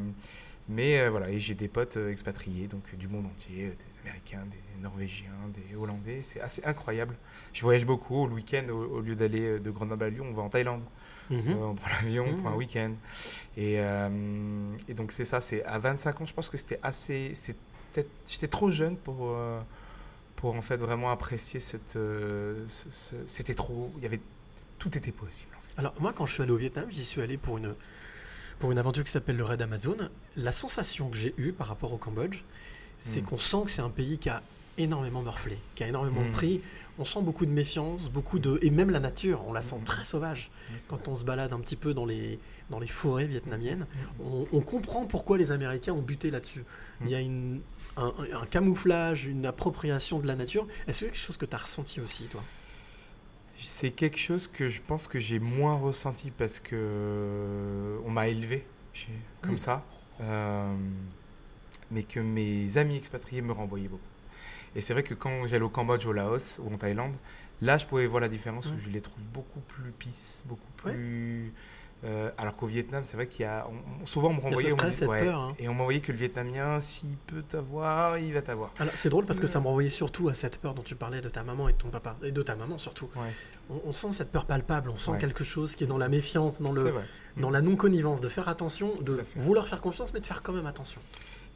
B: mais euh, voilà, et j'ai des potes euh, expatriés, donc du monde entier, des Américains, des Norvégiens, des Hollandais. C'est assez incroyable. Je voyage beaucoup. Le week-end, au, au lieu d'aller de Grenoble à Lyon, on va en Thaïlande.
A: Mhm.
B: On prend l'avion pour un week-end. Et, et donc c'est ça, c'est à 25 ans, je pense que c'était assez... J'étais trop jeune pour, pour en fait vraiment apprécier cette... euh, ce- ce- c'était trop... Il y avait... Tout était possible. en fait.
A: Alors moi quand je suis allé au Vietnam, j'y suis allé pour une, pour une aventure qui s'appelle le Raid Amazon. La sensation que j'ai eue par rapport au Cambodge, c'est
B: Mm.
A: qu'on sent que c'est un pays qui a énormément morflé, qui a énormément
B: Mm.
A: pris. On sent beaucoup de méfiance, beaucoup de... Et même la nature, on la sent
B: Mm.
A: très sauvage. Quand on se balade un petit peu dans les, dans les forêts vietnamiennes, on, on comprend pourquoi les Américains ont buté là-dessus. Il y a une, un, un camouflage, une appropriation de la nature. Est-ce que c'est quelque chose que tu as ressenti aussi, toi?
B: C'est quelque chose que je pense que j'ai moins ressenti parce que euh, on m'a élevé comme
A: Mm.
B: ça, euh, mais que mes amis expatriés me renvoyaient beaucoup. Et c'est vrai que quand j'allais au Cambodge, au Laos ou en Thaïlande, là je pouvais voir la différence où
A: Mm.
B: je les trouve beaucoup plus peace, beaucoup
A: Ouais.
B: Euh, alors qu'au Vietnam, c'est vrai qu'il y a. on- on- souvent on me renvoyait. on me
A: stress,
B: dit-
A: cette
B: ouais,
A: peur, hein.
B: Et on m'envoyait que le Vietnamien, s'il peut t'avoir, il va t'avoir.
A: Alors, c'est drôle parce que ça me renvoyait surtout à cette peur dont tu parlais de ta maman et de ton papa, et de ta maman surtout.
B: Ouais.
A: On, on sent cette peur palpable, on sent
B: Ouais.
A: quelque chose qui est dans la méfiance, dans, le, dans la non-connivence, de faire attention, de vouloir faire confiance, mais de faire quand même attention.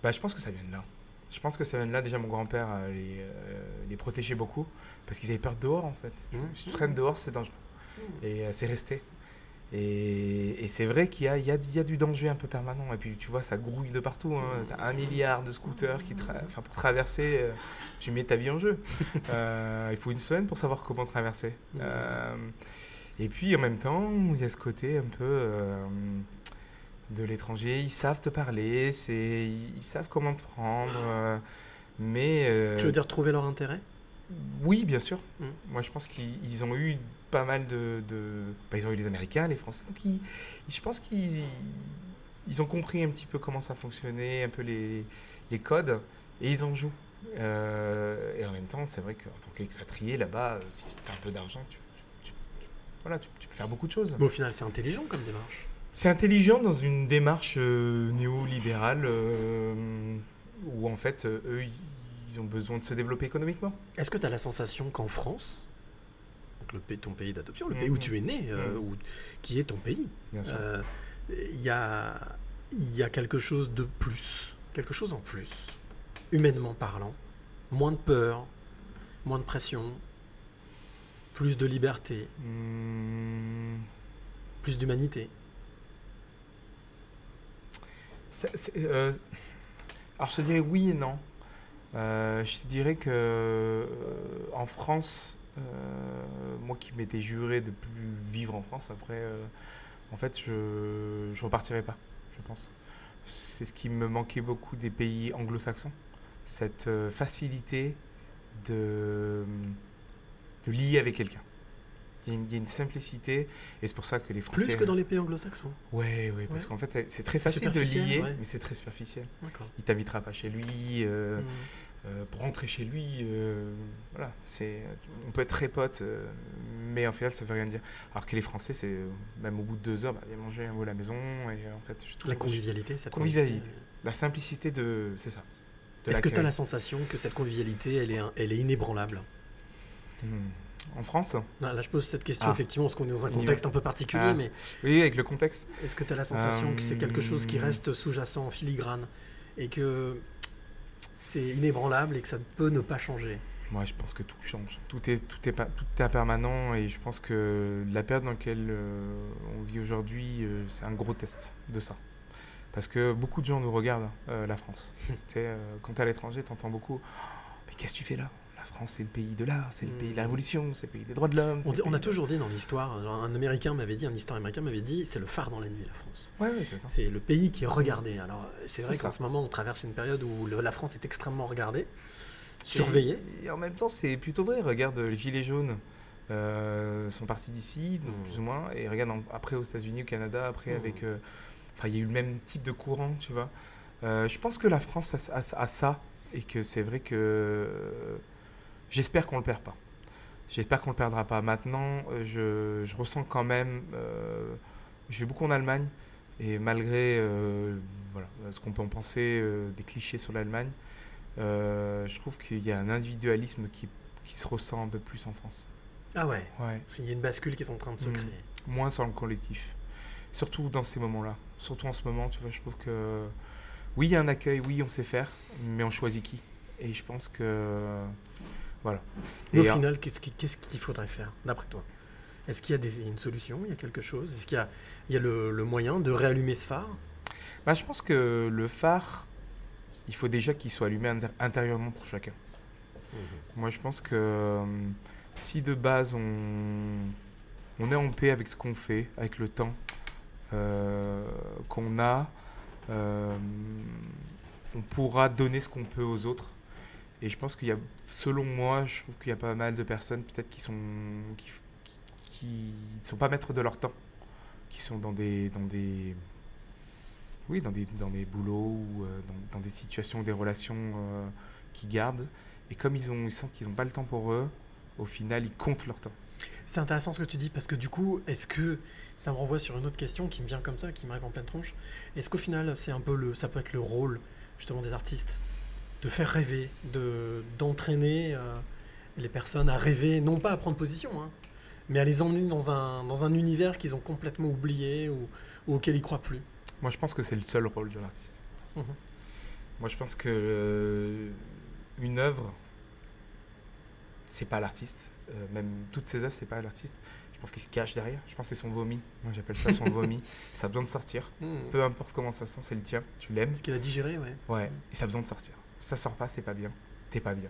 B: Bah, je pense que ça vient de là. Je pense que ça vient de là, déjà mon grand-père euh, les, euh, les protégeait beaucoup parce qu'ils avaient peur dehors en fait.
A: Mmh.
B: Si tu traînes dehors, c'est dangereux. Et euh, c'est resté. Et, et c'est vrai qu'il y a, il y, a, il y a du danger un peu permanent. Et puis tu vois, ça grouille de partout. Hein. T'as un milliard de scooters qui tra- enfin, pour traverser, euh, tu mets ta vie en jeu. Euh, il faut une semaine pour savoir comment traverser. Euh, et puis en même temps, il y a ce côté un peu de l'étranger. Ils savent te parler, c'est, ils savent comment te prendre. mais
A: Tu veux dire trouver leur intérêt?
B: Oui, bien sûr.
A: Mm.
B: Moi, je pense qu'ils ils ont eu pas mal de. de- bah, ils ont eu les Américains, les Français. Donc, ils- je pense qu'ils ils ont compris un petit peu comment ça fonctionnait, un peu les, les codes, et ils en jouent. Euh, et en même temps, c'est vrai qu'en tant qu'expatrié, là-bas, euh, si tu as un peu d'argent, tu, tu- tu- voilà, tu, peux faire beaucoup de choses.
A: Mais au final, c'est intelligent comme démarche.
B: C'est intelligent dans une démarche euh, néolibérale euh, où, en fait, eux, ils- ont besoin de se développer économiquement.
A: Est-ce que tu as la sensation qu'en France, le pays, ton pays d'adoption, le pays où
B: Mhm.
A: tu es né, euh, ou- qui est ton pays,
B: sûr.
A: euh, il y, a, il y a quelque chose de plus, quelque chose en plus, humainement parlant, moins de peur, moins de pression, plus de liberté,
B: Hmm,
A: plus d'humanité.
B: euh, alors, je te dirais oui et non. Je te dirais que en France, moi qui m'étais juré de plus vivre en France, après, euh, en fait, je je repartirai pas, je pense. C'est ce qui me manquait beaucoup des pays anglo-saxons, cette euh, facilité de, de lier avec quelqu'un. Il y, a une, il y a une simplicité, et c'est pour ça que les Français...
A: Plus que dans les pays anglo-saxons.
B: Ouais, ouais, parce
A: Ouais.
B: qu'en fait, c'est très facile de lier,
A: ouais.
B: mais c'est très superficiel. Il t'invitera pas chez lui. euh,
A: Mhm.
B: Euh, pour rentrer chez lui, euh, voilà, c'est, on peut être très potes, euh, mais en final, ça veut rien dire. Alors que les Français, c'est même au bout de deux heures, bah, viens manger un bout à la maison, et en fait, je
A: La convivialité, cette
B: convivialité, la simplicité de, c'est ça.
A: Est-ce que tu as la sensation que cette convivialité, elle est, elle est inébranlable?
B: Hmm. En France?
A: Non, Là, je pose cette question,
B: Ah.
A: effectivement, parce qu'on est dans un contexte un peu particulier,
B: Ah.
A: mais
B: Oui, avec le contexte.
A: est-ce que tu as la sensation que c'est quelque chose qui reste sous-jacent, en filigrane, et que c'est inébranlable et que ça ne peut ne pas changer
B: Moi, je pense que tout change. Tout est, tout est, tout est impermanent et je pense que la période dans laquelle euh, on vit aujourd'hui, euh, c'est un gros test de ça. Parce que beaucoup de gens nous regardent, euh, la France. quand tu es à l'étranger, tu entends beaucoup Mais qu'est-ce que tu fais là? France, c'est le pays de l'art, c'est le pays de la révolution, c'est le pays des droits de l'homme.
A: on, a toujours dit dans l'histoire, un américain m'avait dit, un historien américain m'avait dit, c'est le phare dans la nuit, la France.
B: Ouais, ouais, c'est ça.
A: C'est le pays qui est regardé. Alors, c'est vrai qu'en ce moment, on traverse une période où le- la France est extrêmement regardée, surveillée.
B: Et, et en même temps, c'est plutôt vrai. Regarde, les Gilets jaunes euh, sont partis d'ici, donc
A: Mm.
B: plus ou moins. Et regarde, en- après aux États-Unis, au Canada, après
A: Mm.
B: avec. euh, Enfin, il y a eu le même type de courant, tu vois. Euh, je pense que la France a, a- a ça et que c'est vrai que. J'espère qu'on le perd pas. J'espère qu'on le perdra pas. Maintenant, euh, je, je ressens quand même. euh, je vais beaucoup en Allemagne et malgré euh, voilà, ce qu'on peut en penser euh, des clichés sur l'Allemagne, je trouve qu'il y a un individualisme qui, qui se ressent un peu plus en France.
A: Ah ouais,
B: Ouais.
A: qu'il y a une bascule qui est en train de se
B: Mm.
A: créer.
B: Moins sur le collectif. Surtout dans ces moments-là. Surtout en ce moment, tu vois, je trouve que. Oui, il y a un accueil, oui, on sait faire, mais on choisit qui. Et je pense que. Voilà.
A: Mais au
B: Et, euh,
A: final, qu'est-ce qui- qu'est-ce qu'il faudrait faire, d'après toi? Est-ce qu'il y a des- une solution? Il y a quelque chose? Est-ce qu'il y a, il y a le, le moyen de réallumer ce phare?
B: Bah, je pense que le phare, il faut déjà qu'il soit allumé intérieurement pour chacun. Moi, je pense que euh, si de base on, on est en paix avec ce qu'on fait, avec le temps euh, qu'on a, euh, on pourra donner ce qu'on peut aux autres. Et je pense qu'il y a, selon moi, je trouve qu'il y a pas mal de personnes peut-être qui sont qui, qui, qui ne sont pas maîtres de leur temps, qui sont dans des dans des oui, dans des, dans des boulots ou euh, dans, des situations, des relations euh, qu'ils gardent. Et comme ils, ont, ils sentent qu'ils n'ont pas le temps pour eux, au final, ils comptent leur temps.
A: C'est intéressant ce que tu dis parce que du coup, est-ce que ça me renvoie sur une autre question qui me vient comme ça, qui m'arrive en pleine tronche Est-ce qu'au final, c'est un peu le, ça peut être le rôle justement des artistes? De faire rêver, de d'entraîner euh, les personnes à rêver, non pas à prendre position, hein, mais à les emmener dans un dans un univers qu'ils ont complètement oublié ou, ou auquel ils croient plus.
B: Moi, je pense que c'est le seul rôle de l'artiste.
A: Mhm.
B: Moi, je pense que euh, une œuvre, c'est pas l'artiste. Euh, même toutes ses œuvres, c'est pas l'artiste. Je pense qu'il se cache derrière. Je pense que c'est son vomi. Moi, j'appelle ça son vomi. Ça a besoin de sortir.
A: Hmm.
B: Peu importe comment ça sent, c'est le tien. Tu l'aimes.
A: Ce qu'il a digéré, ouais.
B: Ouais, et ça a besoin de sortir. Ça sort pas, c'est pas bien. T'es pas bien.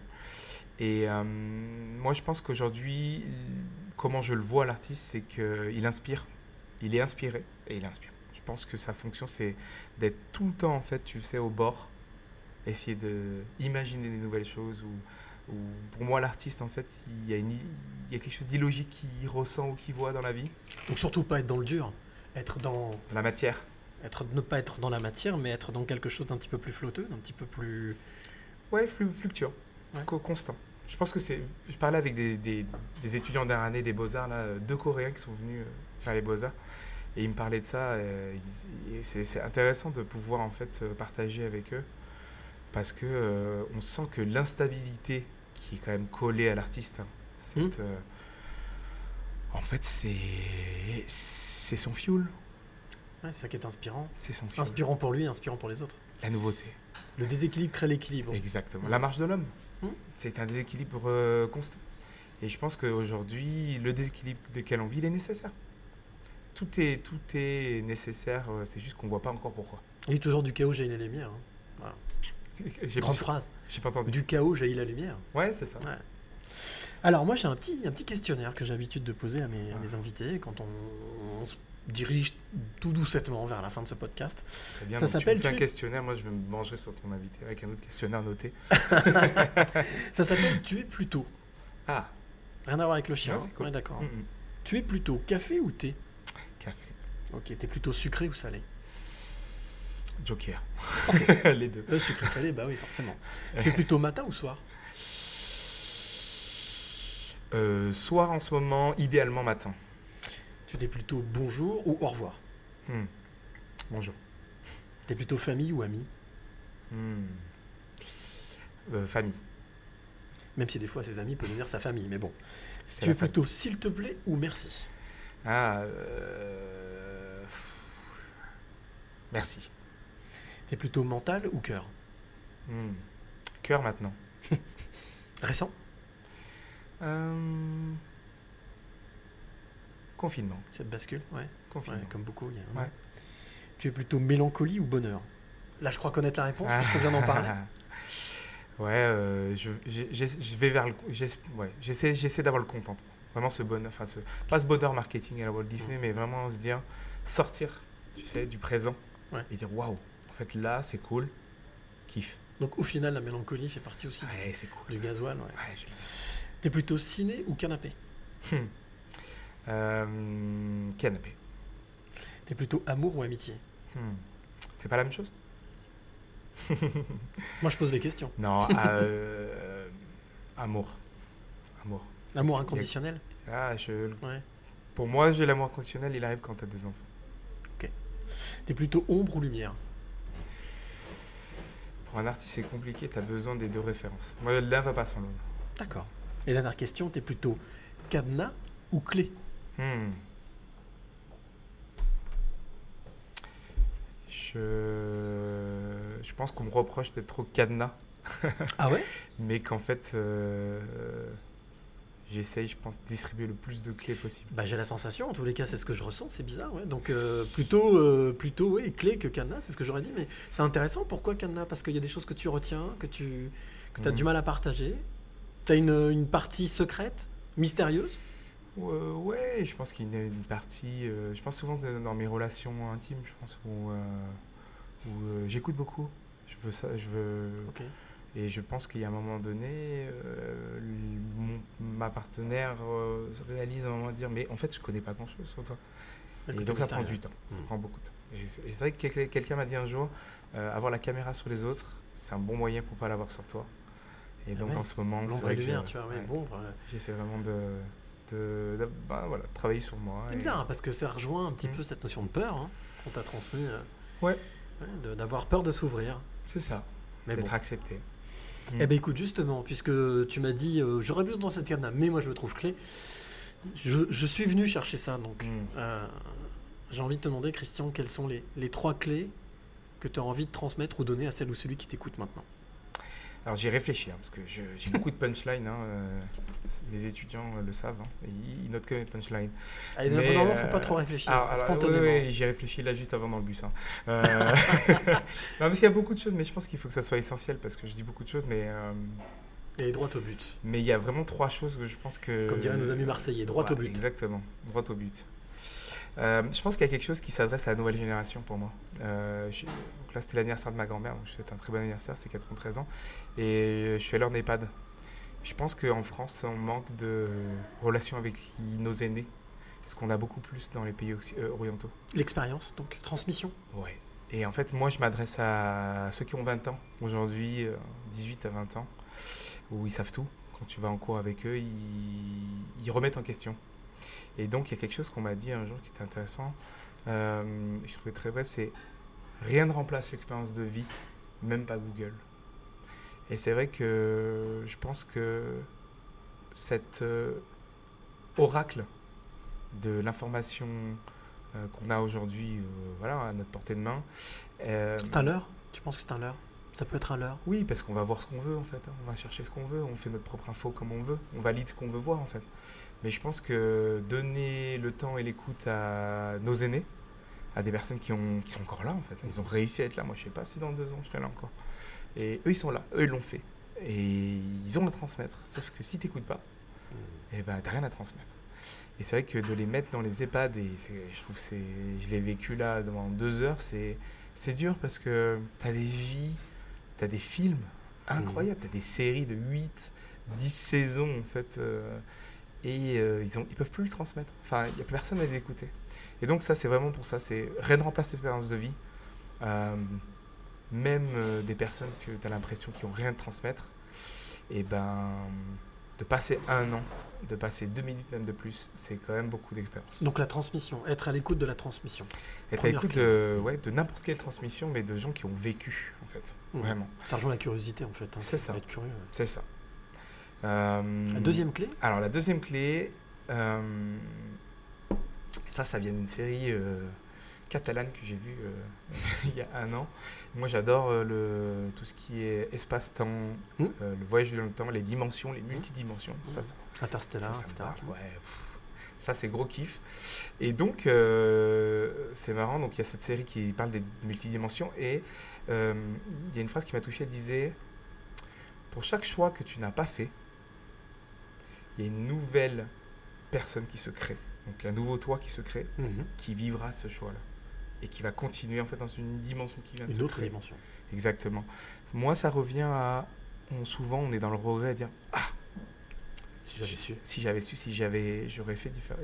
B: Et euh, moi, je pense qu'aujourd'hui, comment je le vois l'artiste, c'est qu'il inspire. Il est inspiré et il inspire. Je pense que sa fonction, c'est d'être tout le temps, en fait, tu sais, au bord, essayer de imaginer des nouvelles choses. Ou, ou pour moi, l'artiste, en fait, il y, a une, il y a quelque chose d'illogique qu'il ressent ou qu'il voit dans la vie.
A: Donc surtout pas être dans le dur, être dans
B: La matière.
A: être ne pas être dans la matière, mais être dans quelque chose d'un petit peu plus flotteux, d'un petit peu plus.
B: Ouais, flu- fluctuant,
A: Ouais.
B: co- constant. Je pense que c'est. Je parlais avec des, des- des étudiants dernière année des Beaux-Arts, là, euh, deux Coréens qui sont venus euh, faire les Beaux-Arts. Et ils me parlaient de ça. euh, c'est intéressant de pouvoir en fait partager avec eux. Parce que euh, on sent que l'instabilité qui est quand même collée à l'artiste, hein, c'est. Euh, en fait, c'est. C'est son fuel.
A: Ouais, c'est ça qui est inspirant.
B: C'est son fuel.
A: Inspirant pour lui, inspirant pour les autres.
B: La nouveauté.
A: Le déséquilibre crée l'équilibre.
B: Exactement. La marche de l'homme.
A: Hmm.
B: C'est un déséquilibre euh, constant. Et je pense qu'aujourd'hui, le déséquilibre desquels on vit, il est nécessaire. Tout est, tout est nécessaire, euh, c'est juste qu'on ne voit pas encore pourquoi.
A: Il y a toujours du chaos jaillit la lumière. hein.
B: J'ai
A: Grande
B: pas,
A: phrase.
B: j'ai pas entendu.
A: Du chaos jaillit la lumière.
B: Ouais, c'est ça.
A: Ouais. Alors moi j'ai un petit, un petit questionnaire que j'ai l'habitude de poser à mes, à mes invités quand on, on se dirige tout doucettement vers la fin de ce podcast.
B: Très bien.
A: Ça
B: donc tu me
A: s'appelle
B: fais un questionnaire, moi je vais me venger sur ton invité avec un autre questionnaire noté.
A: Ça s'appelle Tu es plutôt.
B: Ah,
A: Rien à voir avec le chien.
B: Ouais, c'est cool.
A: Ouais, d'accord.
B: mm, mm.
A: Tu es plutôt café ou thé?
B: Café,
A: Ok, t'es plutôt sucré ou salé?
B: Joker. Les deux.
A: Euh, Sucré salé, bah oui, forcément. tu es plutôt matin ou soir?
B: Euh, soir en ce moment, idéalement matin.
A: Tu es plutôt bonjour ou au revoir
B: Hmm. Bonjour.
A: T'es plutôt famille ou ami?
B: Hmm. Euh, famille.
A: Même si des fois ses amis peuvent devenir sa famille, mais bon. Tu es plutôt s'il te plaît ou merci?
B: Ah, euh, Merci.
A: T'es plutôt mental ou cœur?
B: Hmm. Cœur maintenant.
A: Récent?
B: Euh, Confinement.
A: Cette bascule Ouais.
B: Confinement.
A: Ouais, comme beaucoup, il y a un.
B: Ouais.
A: Tu es plutôt mélancolie ou bonheur? Là, je crois connaître la réponse, puisqu'on vient d'en parler.
B: ouais, euh, je, j'ai- j'ai- je vais vers le. j'ai- ouais, j'essaie, j'essaie d'avoir le contentement. Vraiment ce bonheur, enfin, ce, pas ce bonheur marketing à la Walt Disney, mais vraiment se dire, sortir, tu sais, du présent
A: Ouais.
B: et dire waouh, en fait là c'est cool, kiff.
A: Donc, au final, la mélancolie fait partie aussi
B: Ouais, c'est cool.
A: du gasoil. Ouais.
B: Ouais, j'ai-
A: T'es plutôt ciné ou canapé?
B: Hmm. Euh, canapé.
A: T'es plutôt amour ou amitié
B: Hmm. C'est pas la même chose
A: Moi, je pose les questions.
B: Non, euh, amour. Amour.
A: L'amour
B: C'est-
A: inconditionnel
B: Ah, je,
A: Ouais.
B: pour moi, j'ai l'amour conditionnel, il arrive quand t'as des enfants.
A: T'es plutôt ombre ou lumière
B: Pour un artiste, c'est compliqué, t'as besoin des deux références. Moi, l'un va pas sans l'autre.
A: D'accord. Et dernière question, t'es plutôt cadenas ou clé
B: Hmm. Je... je pense qu'on me reproche d'être trop cadenas,
A: Ah ouais?
B: Mais qu'en fait, euh, j'essaye, je pense, de distribuer le plus de clés possible.
A: Bah, j'ai la sensation, en tous les cas, c'est ce que je ressens, c'est bizarre, ouais. Donc, euh, plutôt, euh, plutôt ouais, clé que cadenas, c'est ce que j'aurais dit, mais c'est intéressant. Pourquoi cadenas? Parce qu'il y a des choses que tu retiens, que tu que as
B: Mhm.
A: du mal à partager. T'as une, une partie secrète, mystérieuse?
B: Euh, ouais, je pense qu'il y a une partie. euh, je pense souvent dans mes relations intimes, je pense, où, euh, où, euh, j'écoute beaucoup. Je veux ça, je veux. Et je pense qu'il y a un moment donné, mon- ma partenaire se réalise à un moment de dire Mais en fait, je connais pas grand chose sur toi. Et donc ça prend du temps, ça
A: Mm.
B: prend beaucoup de temps. Et c'est vrai que quel- quelqu'un m'a dit un jour avoir la caméra sur les autres, c'est un bon moyen pour pas l'avoir sur toi. Et
A: Ah
B: donc
A: ouais.
B: en ce moment, c'est vrai que j'essaie vraiment de, de, de- bah, voilà, travailler sur moi.
A: C'est
B: et-
A: bizarre, hein, parce que ça rejoint un petit
B: Mm.
A: peu cette notion de peur hein, qu'on t'a transmis. euh,
B: Ouais.
A: D'avoir peur de s'ouvrir.
B: C'est ça,
A: Mais bon.
B: d'être accepté. Mm.
A: Eh ben écoute, justement, puisque tu m'as dit euh, j'aurais besoin dans cette cadenas, mais moi je me trouve clé, je, je suis venu chercher ça. Donc,
B: Mm.
A: euh, j'ai envie de te demander, Christian, quelles sont les, les trois clés que tu as envie de transmettre ou donner à celle ou celui qui t'écoute maintenant?
B: Alors j'ai réfléchi, hein, parce que j'ai beaucoup de punchlines. hein, euh, les étudiants euh, le savent. hein, et ils, ils notent que mes punchlines.
A: Ah,
B: Mais,
A: Normalement, faut
B: euh,
A: pas trop réfléchir,
B: alors, alors,
A: spontanément.
B: oui, oui, j'ai réfléchi là juste avant dans le bus. hein. Euh, non, parce qu'il y a beaucoup de choses, mais je pense qu'il faut que ça soit essentiel parce que je dis beaucoup de choses, mais. euh,
A: Et droit au but.
B: Mais il y a vraiment trois choses que je pense que.
A: Comme diraient nos amis marseillais, droit au but.
B: Exactement, droit au but. Euh, je pense qu'il y a quelque chose qui s'adresse à la nouvelle génération pour moi. Euh, donc là, c'était l'anniversaire de ma grand-mère, donc je souhaite un très bon anniversaire, c'est 93 ans. Et je suis allé en EHPAD. Je pense qu'en France, on manque de relations avec nos aînés, ce qu'on a beaucoup plus dans les pays euh, orientaux.
A: L'expérience, donc transmission.
B: Ouais. Et en fait, moi, je m'adresse à ceux qui ont 20 ans aujourd'hui, euh, 18 à 20 ans, où ils savent tout. Quand tu vas en cours avec eux, ils, ils remettent en question. Et donc, il y a quelque chose qu'on m'a dit un jour qui était intéressant, euh, je trouvais très vrai, c'est rien ne remplace l'expérience de vie, même pas Google. Et c'est vrai que je pense que cet euh, oracle de l'information euh, qu'on a aujourd'hui, euh, voilà, à notre portée de main.
A: C'est un leurre? Tu penses que c'est un leurre? Ça peut être un leurre?
B: Oui, parce qu'on va voir ce qu'on veut en fait. hein. On va chercher ce qu'on veut, on fait notre propre info comme on veut, on valide ce qu'on veut voir en fait. Mais je pense que donner le temps et l'écoute à nos aînés, à des personnes qui, ont, qui sont encore là en fait, ils ont réussi à être là. Moi je sais pas si dans deux ans je serai là encore. Et eux ils sont là, eux ils l'ont fait. Et ils ont à transmettre. Sauf que si tu n'écoutes pas, eh ben, t'as rien à transmettre. Et c'est vrai que de les mettre dans les EHPAD, et je trouve que c'est, je l'ai vécu là pendant deux heures, c'est, c'est dur parce que t'as des vies, t'as des films incroyables, t'as des séries de 8, 10 saisons en fait, euh, et euh, ils, ont, ils peuvent plus le transmettre. Enfin, il n'y a plus personne à les écouter. Et donc ça, c'est vraiment pour ça, c'est rien ne remplace l'expérience de vie. Euh, même euh, des personnes que tu as l'impression qu'ils n'ont rien à transmettre, et ben de passer un an, de passer deux minutes même de plus, c'est quand même beaucoup d'expérience.
A: Donc la transmission, être à l'écoute de la transmission.
B: Être à l'écoute de, ouais, de n'importe quelle transmission, mais de gens qui ont vécu, en fait.
A: Mhm.
B: Vraiment.
A: Ça rejoint la curiosité en fait. hein.
B: C'est ça.
A: Être curieux.
B: C'est ça. Euh,
A: La deuxième clé?
B: Alors, la deuxième clé, euh, ça, ça vient d'une série euh, catalane que j'ai vue euh, il y a un an. Moi, j'adore euh, tout ce qui est espace-temps,
A: Mhm.
B: euh, le voyage dans le temps, les dimensions, les multidimensions. Ça, ça,
A: Interstellar,
B: ça, ça
A: etc.
B: parle, ouais, ça, c'est gros kiff. Et donc, euh, c'est marrant. Donc, il y a cette série qui parle des multidimensions. Et il y a une phrase qui m'a touché. Elle disait Pour chaque choix que tu n'as pas fait, il y a une nouvelle personne qui se crée. Donc, un nouveau toi qui se crée,
A: Mhm.
B: qui vivra ce choix-là. Et qui va continuer, en fait, dans une dimension qui vient de
A: Une
B: se
A: autre
B: créer.
A: dimension.
B: Exactement. Moi, ça revient à. on- souvent, on est dans le regret à dire Ah
A: Si j'avais su.
B: si j'avais su, si j'avais, j'aurais fait différent.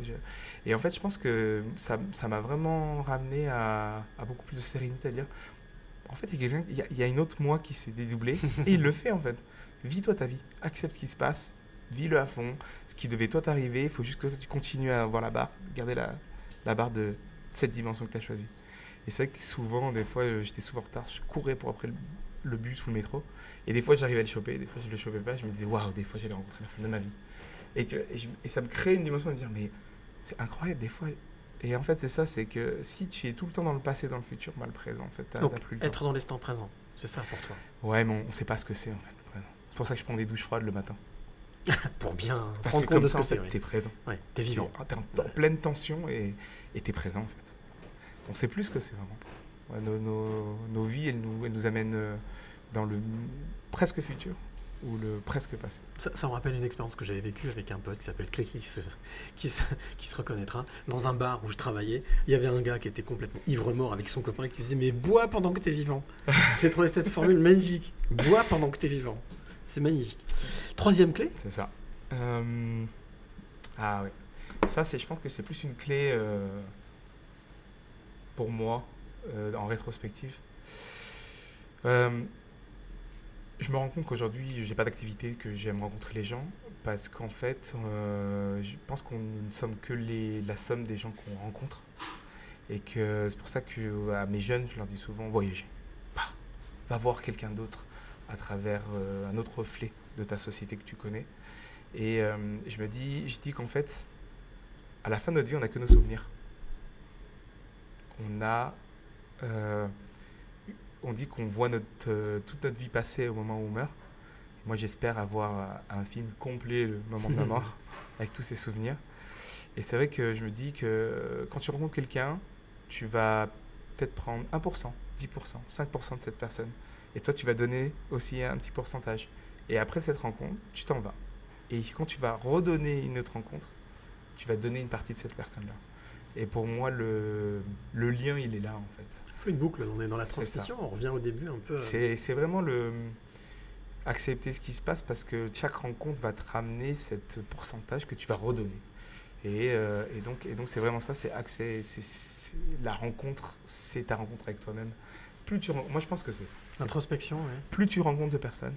B: Et en fait, je pense que ça, ça m'a vraiment ramené à, à beaucoup plus de sérénité, à dire, en fait, il y a quelqu'un, il y a, il y a une autre moi qui s'est dédoublée, et il le fait en fait. Vis-toi ta vie, accepte ce qui se passe, vis-le à fond. Ce qui devait toi t'arriver, il faut juste que toi, tu continues à avoir la barre, garder la, la barre de cette dimension que tu as choisie. Et c'est vrai que souvent, des fois, euh, j'étais souvent en retard, je courais pour après le, bus ou le métro, et des fois, j'arrivais à le choper, des fois, je le chopais pas, je me disais, waouh, des fois, j'allais rencontrer la femme de ma vie. Et, tu vois, et, je- et ça me crée une dimension de dire, mais c'est incroyable, des fois. Et en fait, c'est ça, c'est que si tu es tout le temps dans le passé, dans le futur, mal présent, en fait, t'as
A: Donc
B: t'as plus le temps.
A: être dans l'instant présent, c'est ça pour toi.
B: Ouais, mais on, on sait pas ce que c'est, en fait, le présent. C'est pour ça que je prends des douches froides le matin.
A: Pour bien
B: Parce
A: prendre
B: que
A: compte
B: comme
A: de
B: ça,
A: ce
B: en
A: que c'est.
B: t'es présent.
A: Ouais, t'es vivant.
B: T'es en, en pleine tension et et t'es présent, en fait. On sait plus ce que c'est vraiment. Ouais, nos, nos- nos vies, elles nous, elles nous amènent euh, dans le presque futur ou le presque passé.
A: Ça, ça me rappelle une expérience que j'avais vécue avec un pote qui s'appelle Cricri, qui se, qui, se, qui se reconnaîtra. Dans un bar où je travaillais, il y avait un gars qui était complètement ivre-mort avec son copain qui disait Mais bois pendant que t'es vivant. J'ai trouvé cette formule magnifique. Bois pendant que t'es vivant. C'est magnifique. Troisième clé
B: C'est ça. Euh, Ah ouais. Ça, je pense que c'est plus une clé euh, pour moi euh, en rétrospective. Euh, je me rends compte qu'aujourd'hui, j'ai pas d'activité, que j'aime rencontrer les gens, parce qu'en fait, euh, je pense qu'on ne sommes que les, la somme des gens qu'on rencontre. Et que c'est pour ça que à mes jeunes, je leur dis souvent voyager. Pars. Va voir quelqu'un d'autre à travers un autre reflet de ta société que tu connais. Et je me dis, je dis qu'en fait, à la fin de notre vie, on n'a que nos souvenirs. On a euh, on dit qu'on voit notre, euh, toute notre vie passer au moment où on meurt. Moi, j'espère avoir euh, un film complet le moment de ma mort, avec tous ces souvenirs. Et c'est vrai que je me dis que quand tu rencontres quelqu'un, tu vas peut-être prendre 1%, 10%, 5% de cette personne. Et toi, tu vas donner aussi un petit pourcentage. Et après cette rencontre, tu t'en vas. Et quand tu vas redonner une autre rencontre, tu vas donner une partie de cette personne-là. Et pour moi, le, le lien, il est là, en fait.
A: Il faut une boucle, on est dans la transmission, on revient au début un peu.
B: C'est vraiment le accepter ce qui se passe parce que chaque rencontre va te ramener cette pourcentage que tu vas redonner. Et, euh, et donc et donc c'est vraiment ça, c'est la rencontre, c'est ta rencontre avec toi-même. Plus tu, moi je pense que c'est ça.
A: Introspection, ouais.
B: plus tu rencontres de personnes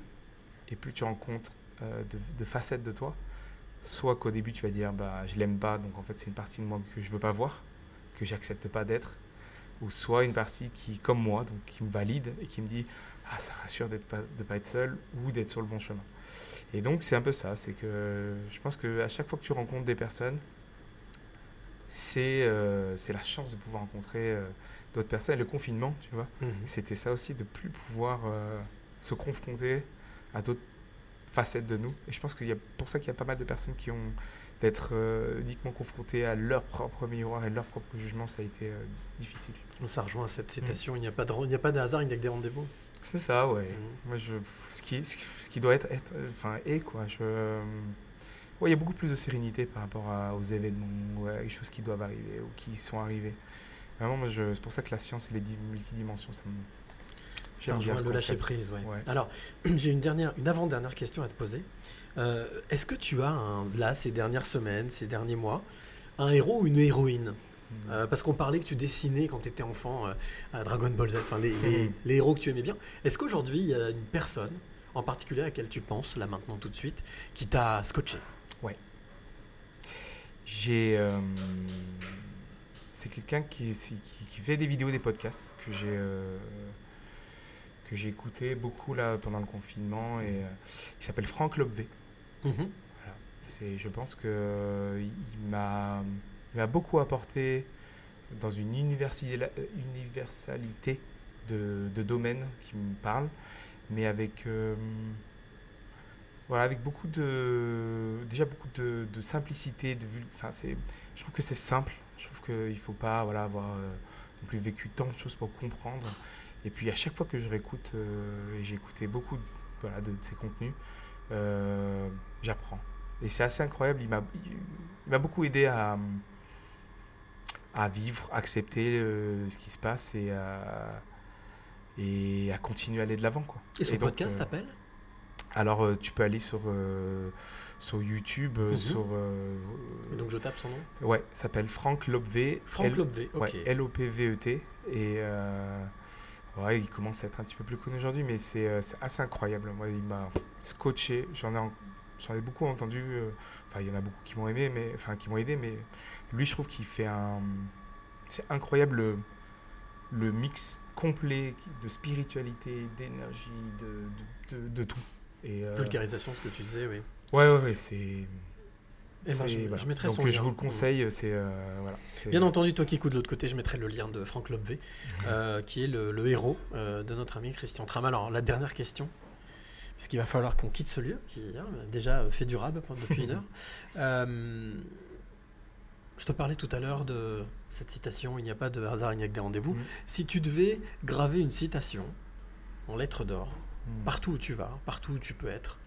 B: et plus tu rencontres euh, de, de facettes de toi, soit qu'au début tu vas dire bah je l'aime pas, donc en fait c'est une partie de moi que je veux pas voir, que j'accepte pas d'être, ou soit une partie qui comme moi, donc qui me valide et qui me dit ah ça rassure d'être pas de pas être seul ou d'être sur le bon chemin. Et donc c'est un peu ça, c'est que je pense que à chaque fois que tu rencontres des personnes, c'est euh, c'est la chance de pouvoir rencontrer euh, d'autres personnes. Et le confinement, tu vois,
A: Mhm.
B: c'était ça aussi, de plus pouvoir euh, se confronter à d'autres facettes de nous. Et je pense y a pour ça qu'il y a pas mal de personnes qui ont d'être euh, uniquement confrontées à leur propre miroir et leur propre jugement, ça a été euh, difficile.
A: Ça rejoint cette
B: Mm.
A: citation il n'y a, pas de, il n'y a pas de hasard, il n'y a que des rendez-vous.
B: C'est ça, ouais.
A: Mhm.
B: Moi, je, ce, qui, ce qui- doit être, être euh, enfin, est quoi. Je, euh, ouais, il y a beaucoup plus de sérénité par rapport à- aux événements, ou à les choses qui doivent arriver ou qui sont arrivées. Vraiment, moi, je- c'est pour ça que la science et les di- multidimensions, ça me. J'aime bien ce
A: le lâcher prise, ouais.
B: Ouais.
A: Alors, j'ai une dernière, une avant-dernière question à te poser. Euh, Est-ce que tu as, un- là, ces dernières semaines, ces derniers mois, un héros ou une héroïne?
B: Mm.
A: Euh, Parce qu'on parlait que tu dessinais quand tu étais enfant euh, à Dragon Ball Z, enfin les, les- les héros que tu aimais bien. Est-ce qu'aujourd'hui, il y a une personne en particulier à laquelle tu penses, là maintenant tout de suite, qui t'a scotché?
B: J'ai. euh, c'est quelqu'un qui, qui, qui fait des vidéos, des podcasts que j'ai euh, que j'ai écouté beaucoup là pendant le confinement et euh, il s'appelle Franck Lobvé.
A: Mhm.
B: C'est, je pense que euh, il m'a, il m'a beaucoup apporté dans une universi- universalité de, de domaines qui me parlent, mais avec, euh, voilà, avec beaucoup de, déjà beaucoup de, de simplicité, de enfin c'est, je trouve que c'est simple. Je trouve qu'il ne faut pas, voilà, avoir euh, non plus vécu tant de choses pour comprendre. Et puis à chaque fois que je réécoute, euh, et j'ai écouté beaucoup, de- voilà, de, de ses contenus, euh, j'apprends. Et c'est assez incroyable. Il m'a, il m'a beaucoup aidé à, à vivre, accepter euh, ce qui se passe et à, et à continuer à aller de l'avant. Quoi.
A: Et son
B: donc,
A: podcast s'appelle?
B: Alors, tu peux aller sur, euh, sur YouTube,
A: Mhm.
B: sur. euh,
A: Et donc je tape son nom?
B: Ouais, s'appelle Franck Lobvé.
A: Franck
B: L-
A: Lobvé, ok.
B: Ouais, L-O-P-V-E-T. Et euh, ouais, il commence à être un petit peu plus connu aujourd'hui, mais c'est euh, assez incroyable. Moi, il m'a scotché. J'en ai, en- j'en ai beaucoup entendu. euh, Enfin, il y en a beaucoup qui m'ont aimé, mais enfin qui m'ont aidé, mais lui, je trouve qu'il fait un. C'est incroyable le, le mix complet de spiritualité, d'énergie, de, de, de- de tout. Et, euh,
A: Vulgarisation, ce que tu disais, oui.
B: Ouais, ouais, ouais, c'est.
A: Eh ben, je-
B: voilà.
A: je mettrai
B: Donc
A: son
B: euh,
A: lien.
B: je vous le conseille, c'est euh, voilà. c'est-
A: Bien entendu, toi qui écoutes de l'autre côté, je mettrai le lien de Franck Lobvé, euh, qui est le, le héros euh, de notre ami Christian Tram. Alors, la dernière question, puisqu'il va falloir qu'on quitte ce lieu, qui hein, déjà fait durable depuis une heure. Euh, je te parlais tout à l'heure de cette citation Il n'y a pas de hasard, il n'y a que des rendez-vous.
B: Mhm.
A: Si tu devais graver une citation en lettres d'or,
B: Hmm.
A: partout où tu vas, partout où tu peux être,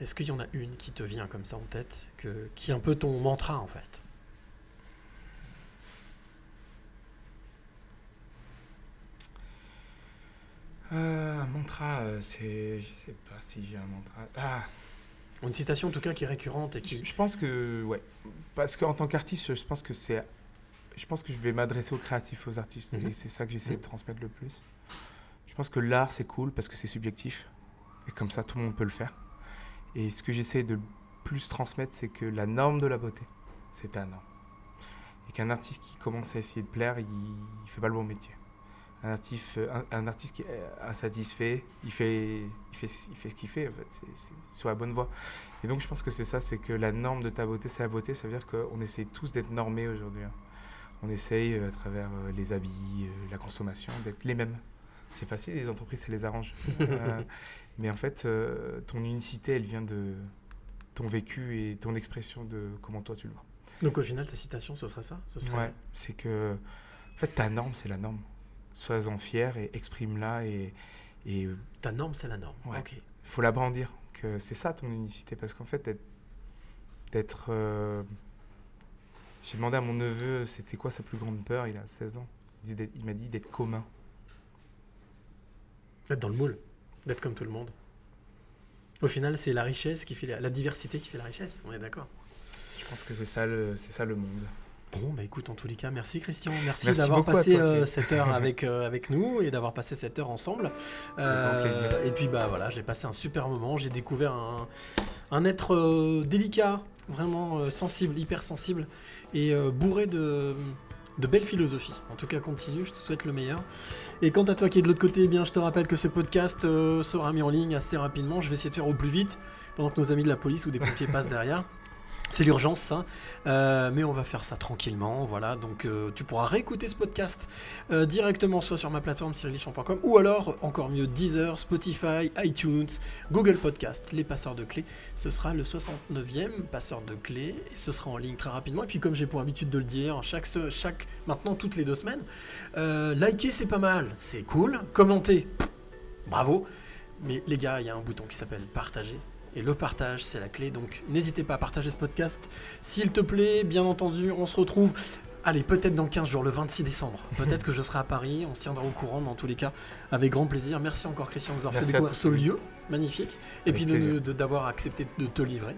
A: est-ce qu'il y en a une qui te vient comme ça en tête, que, qui est un peu ton mantra en fait?
B: Euh, un mantra, euh, c'est. Je sais pas si j'ai un mantra. Ah,
A: Une citation en tout cas qui est récurrente et
B: je,
A: qui.
B: je pense que. Ouais. Parce qu'en tant qu'artiste, je pense que c'est. Je pense que je vais m'adresser aux créatifs, aux artistes.
A: Mhm.
B: Et c'est ça que j'essaie
A: Mhm.
B: de transmettre le plus. Je pense que l'art, c'est cool parce que c'est subjectif. Et comme ça, tout le monde peut le faire. Et ce que j'essaie de plus transmettre, c'est que la norme de la beauté, c'est ta norme. Et qu'un artiste qui commence à essayer de plaire, il, il fait pas le bon métier. Un artiste, un, un artiste qui est insatisfait, il fait, il fait, il fait ce qu'il fait, en fait. C'est c'est sur la bonne voie. Et donc, je pense que c'est ça, c'est que la norme de ta beauté, c'est la beauté. Ça veut dire qu'on essaie tous d'être normés aujourd'hui. hein. On essaye, euh, à travers euh, les habits, euh, la consommation, d'être les mêmes. c'est facile, les entreprises, ça les arrange. Euh, mais en fait, euh, ton unicité, elle vient de ton vécu et ton expression de comment toi tu le vois.
A: Donc au final, ta citation, ce serait ça? Ce serait...
B: Ouais, c'est que en fait, ta norme, c'est la norme. Sois-en fier et exprime-la et, et
A: Ta norme, c'est la norme.
B: Ouais.
A: Ok.
B: faut la brandir. Que c'est ça ton unicité. Parce qu'en fait, d'être. euh, J'ai demandé à mon neveu, c'était quoi sa plus grande peur? Il a 16 ans. Il m'a dit d'être commun.
A: D'être dans le moule, d'être comme tout le monde. Au final, c'est la richesse qui fait la, la diversité qui fait la richesse. On est d'accord.
B: Je pense que c'est ça le, c'est ça le monde.
A: Bon, bah écoute, en tous les cas, merci Christian. Merci,
B: Merci
A: d'avoir passé
B: toi,
A: euh, cette heure avec, euh, avec nous et d'avoir passé cette heure ensemble. Euh,
B: plaisir.
A: Et puis, bah voilà, j'ai passé un super moment. J'ai découvert un, un être délicat, vraiment sensible, hyper sensible et bourré de, de belles philosophies. En tout cas, continue, je te souhaite le meilleur. Et quant à toi qui es de l'autre côté, eh bien, je te rappelle que ce podcast euh, sera mis en ligne assez rapidement. Je vais essayer de faire au plus vite pendant que nos amis de la police ou des pompiers passent derrière. C'est l'urgence, ça. Euh, mais on va faire ça tranquillement, voilà. Donc euh, tu pourras réécouter ce podcast euh, directement, soit sur ma plateforme cyrilichamp.com ou alors, encore mieux, Deezer, Spotify, iTunes, Google Podcast, les passeurs de clés. Ce sera le 69e passeur de clés et ce sera en ligne très rapidement. Et puis, comme j'ai pour habitude de le dire, chaque, chaque maintenant toutes les deux semaines, liker c'est pas mal, c'est cool. Commenter, bravo. Mais les gars, il y a un bouton qui s'appelle partager. Et le partage, c'est la clé. Donc n'hésitez pas à partager ce podcast. S'il te plaît, bien entendu, on se retrouve. Allez, peut-être dans 15 jours, le 26 décembre. Peut-être que je serai à Paris, on se tiendra au courant, mais en tous les cas, avec grand plaisir. Merci encore Christian de nous avoir fait découvrir ce lieu magnifique. Et
B: Avec
A: puis de- de- d'avoir accepté de te livrer.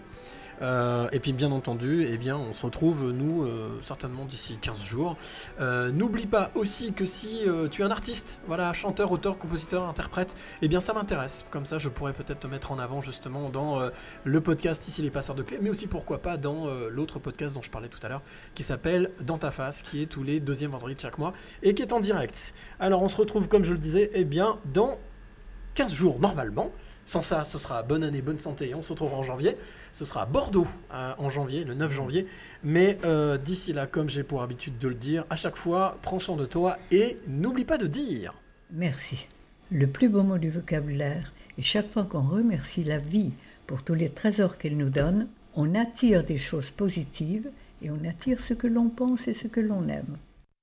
A: Euh, et puis bien entendu, eh bien, on se retrouve nous euh, certainement d'ici 15 jours. Euh, N'oublie pas aussi que si tu es un artiste, voilà, chanteur, auteur, compositeur, interprète, eh bien ça m'intéresse. Comme ça, je pourrais peut-être te mettre en avant justement dans le podcast ici les passeurs de clés, mais aussi pourquoi pas dans l'autre podcast dont je parlais tout à l'heure, qui s'appelle Dans ta face, qui est tous les deuxièmes vendredis de chaque mois et qui est en direct. Alors on se retrouve comme je le disais, eh bien dans 15 jours normalement. Sans ça, ce sera bonne année, bonne santé on se retrouvera en janvier. Ce sera à Bordeaux euh, en janvier, le 9 janvier. Mais euh, d'ici là, comme j'ai pour habitude de le dire, à chaque fois, prends soin de toi et n'oublie pas de dire.
D: Merci. Le plus beau mot du vocabulaire. Et chaque fois qu'on remercie la vie pour tous les trésors qu'elle nous donne, on attire des choses positives et on attire ce que l'on pense et ce que l'on aime.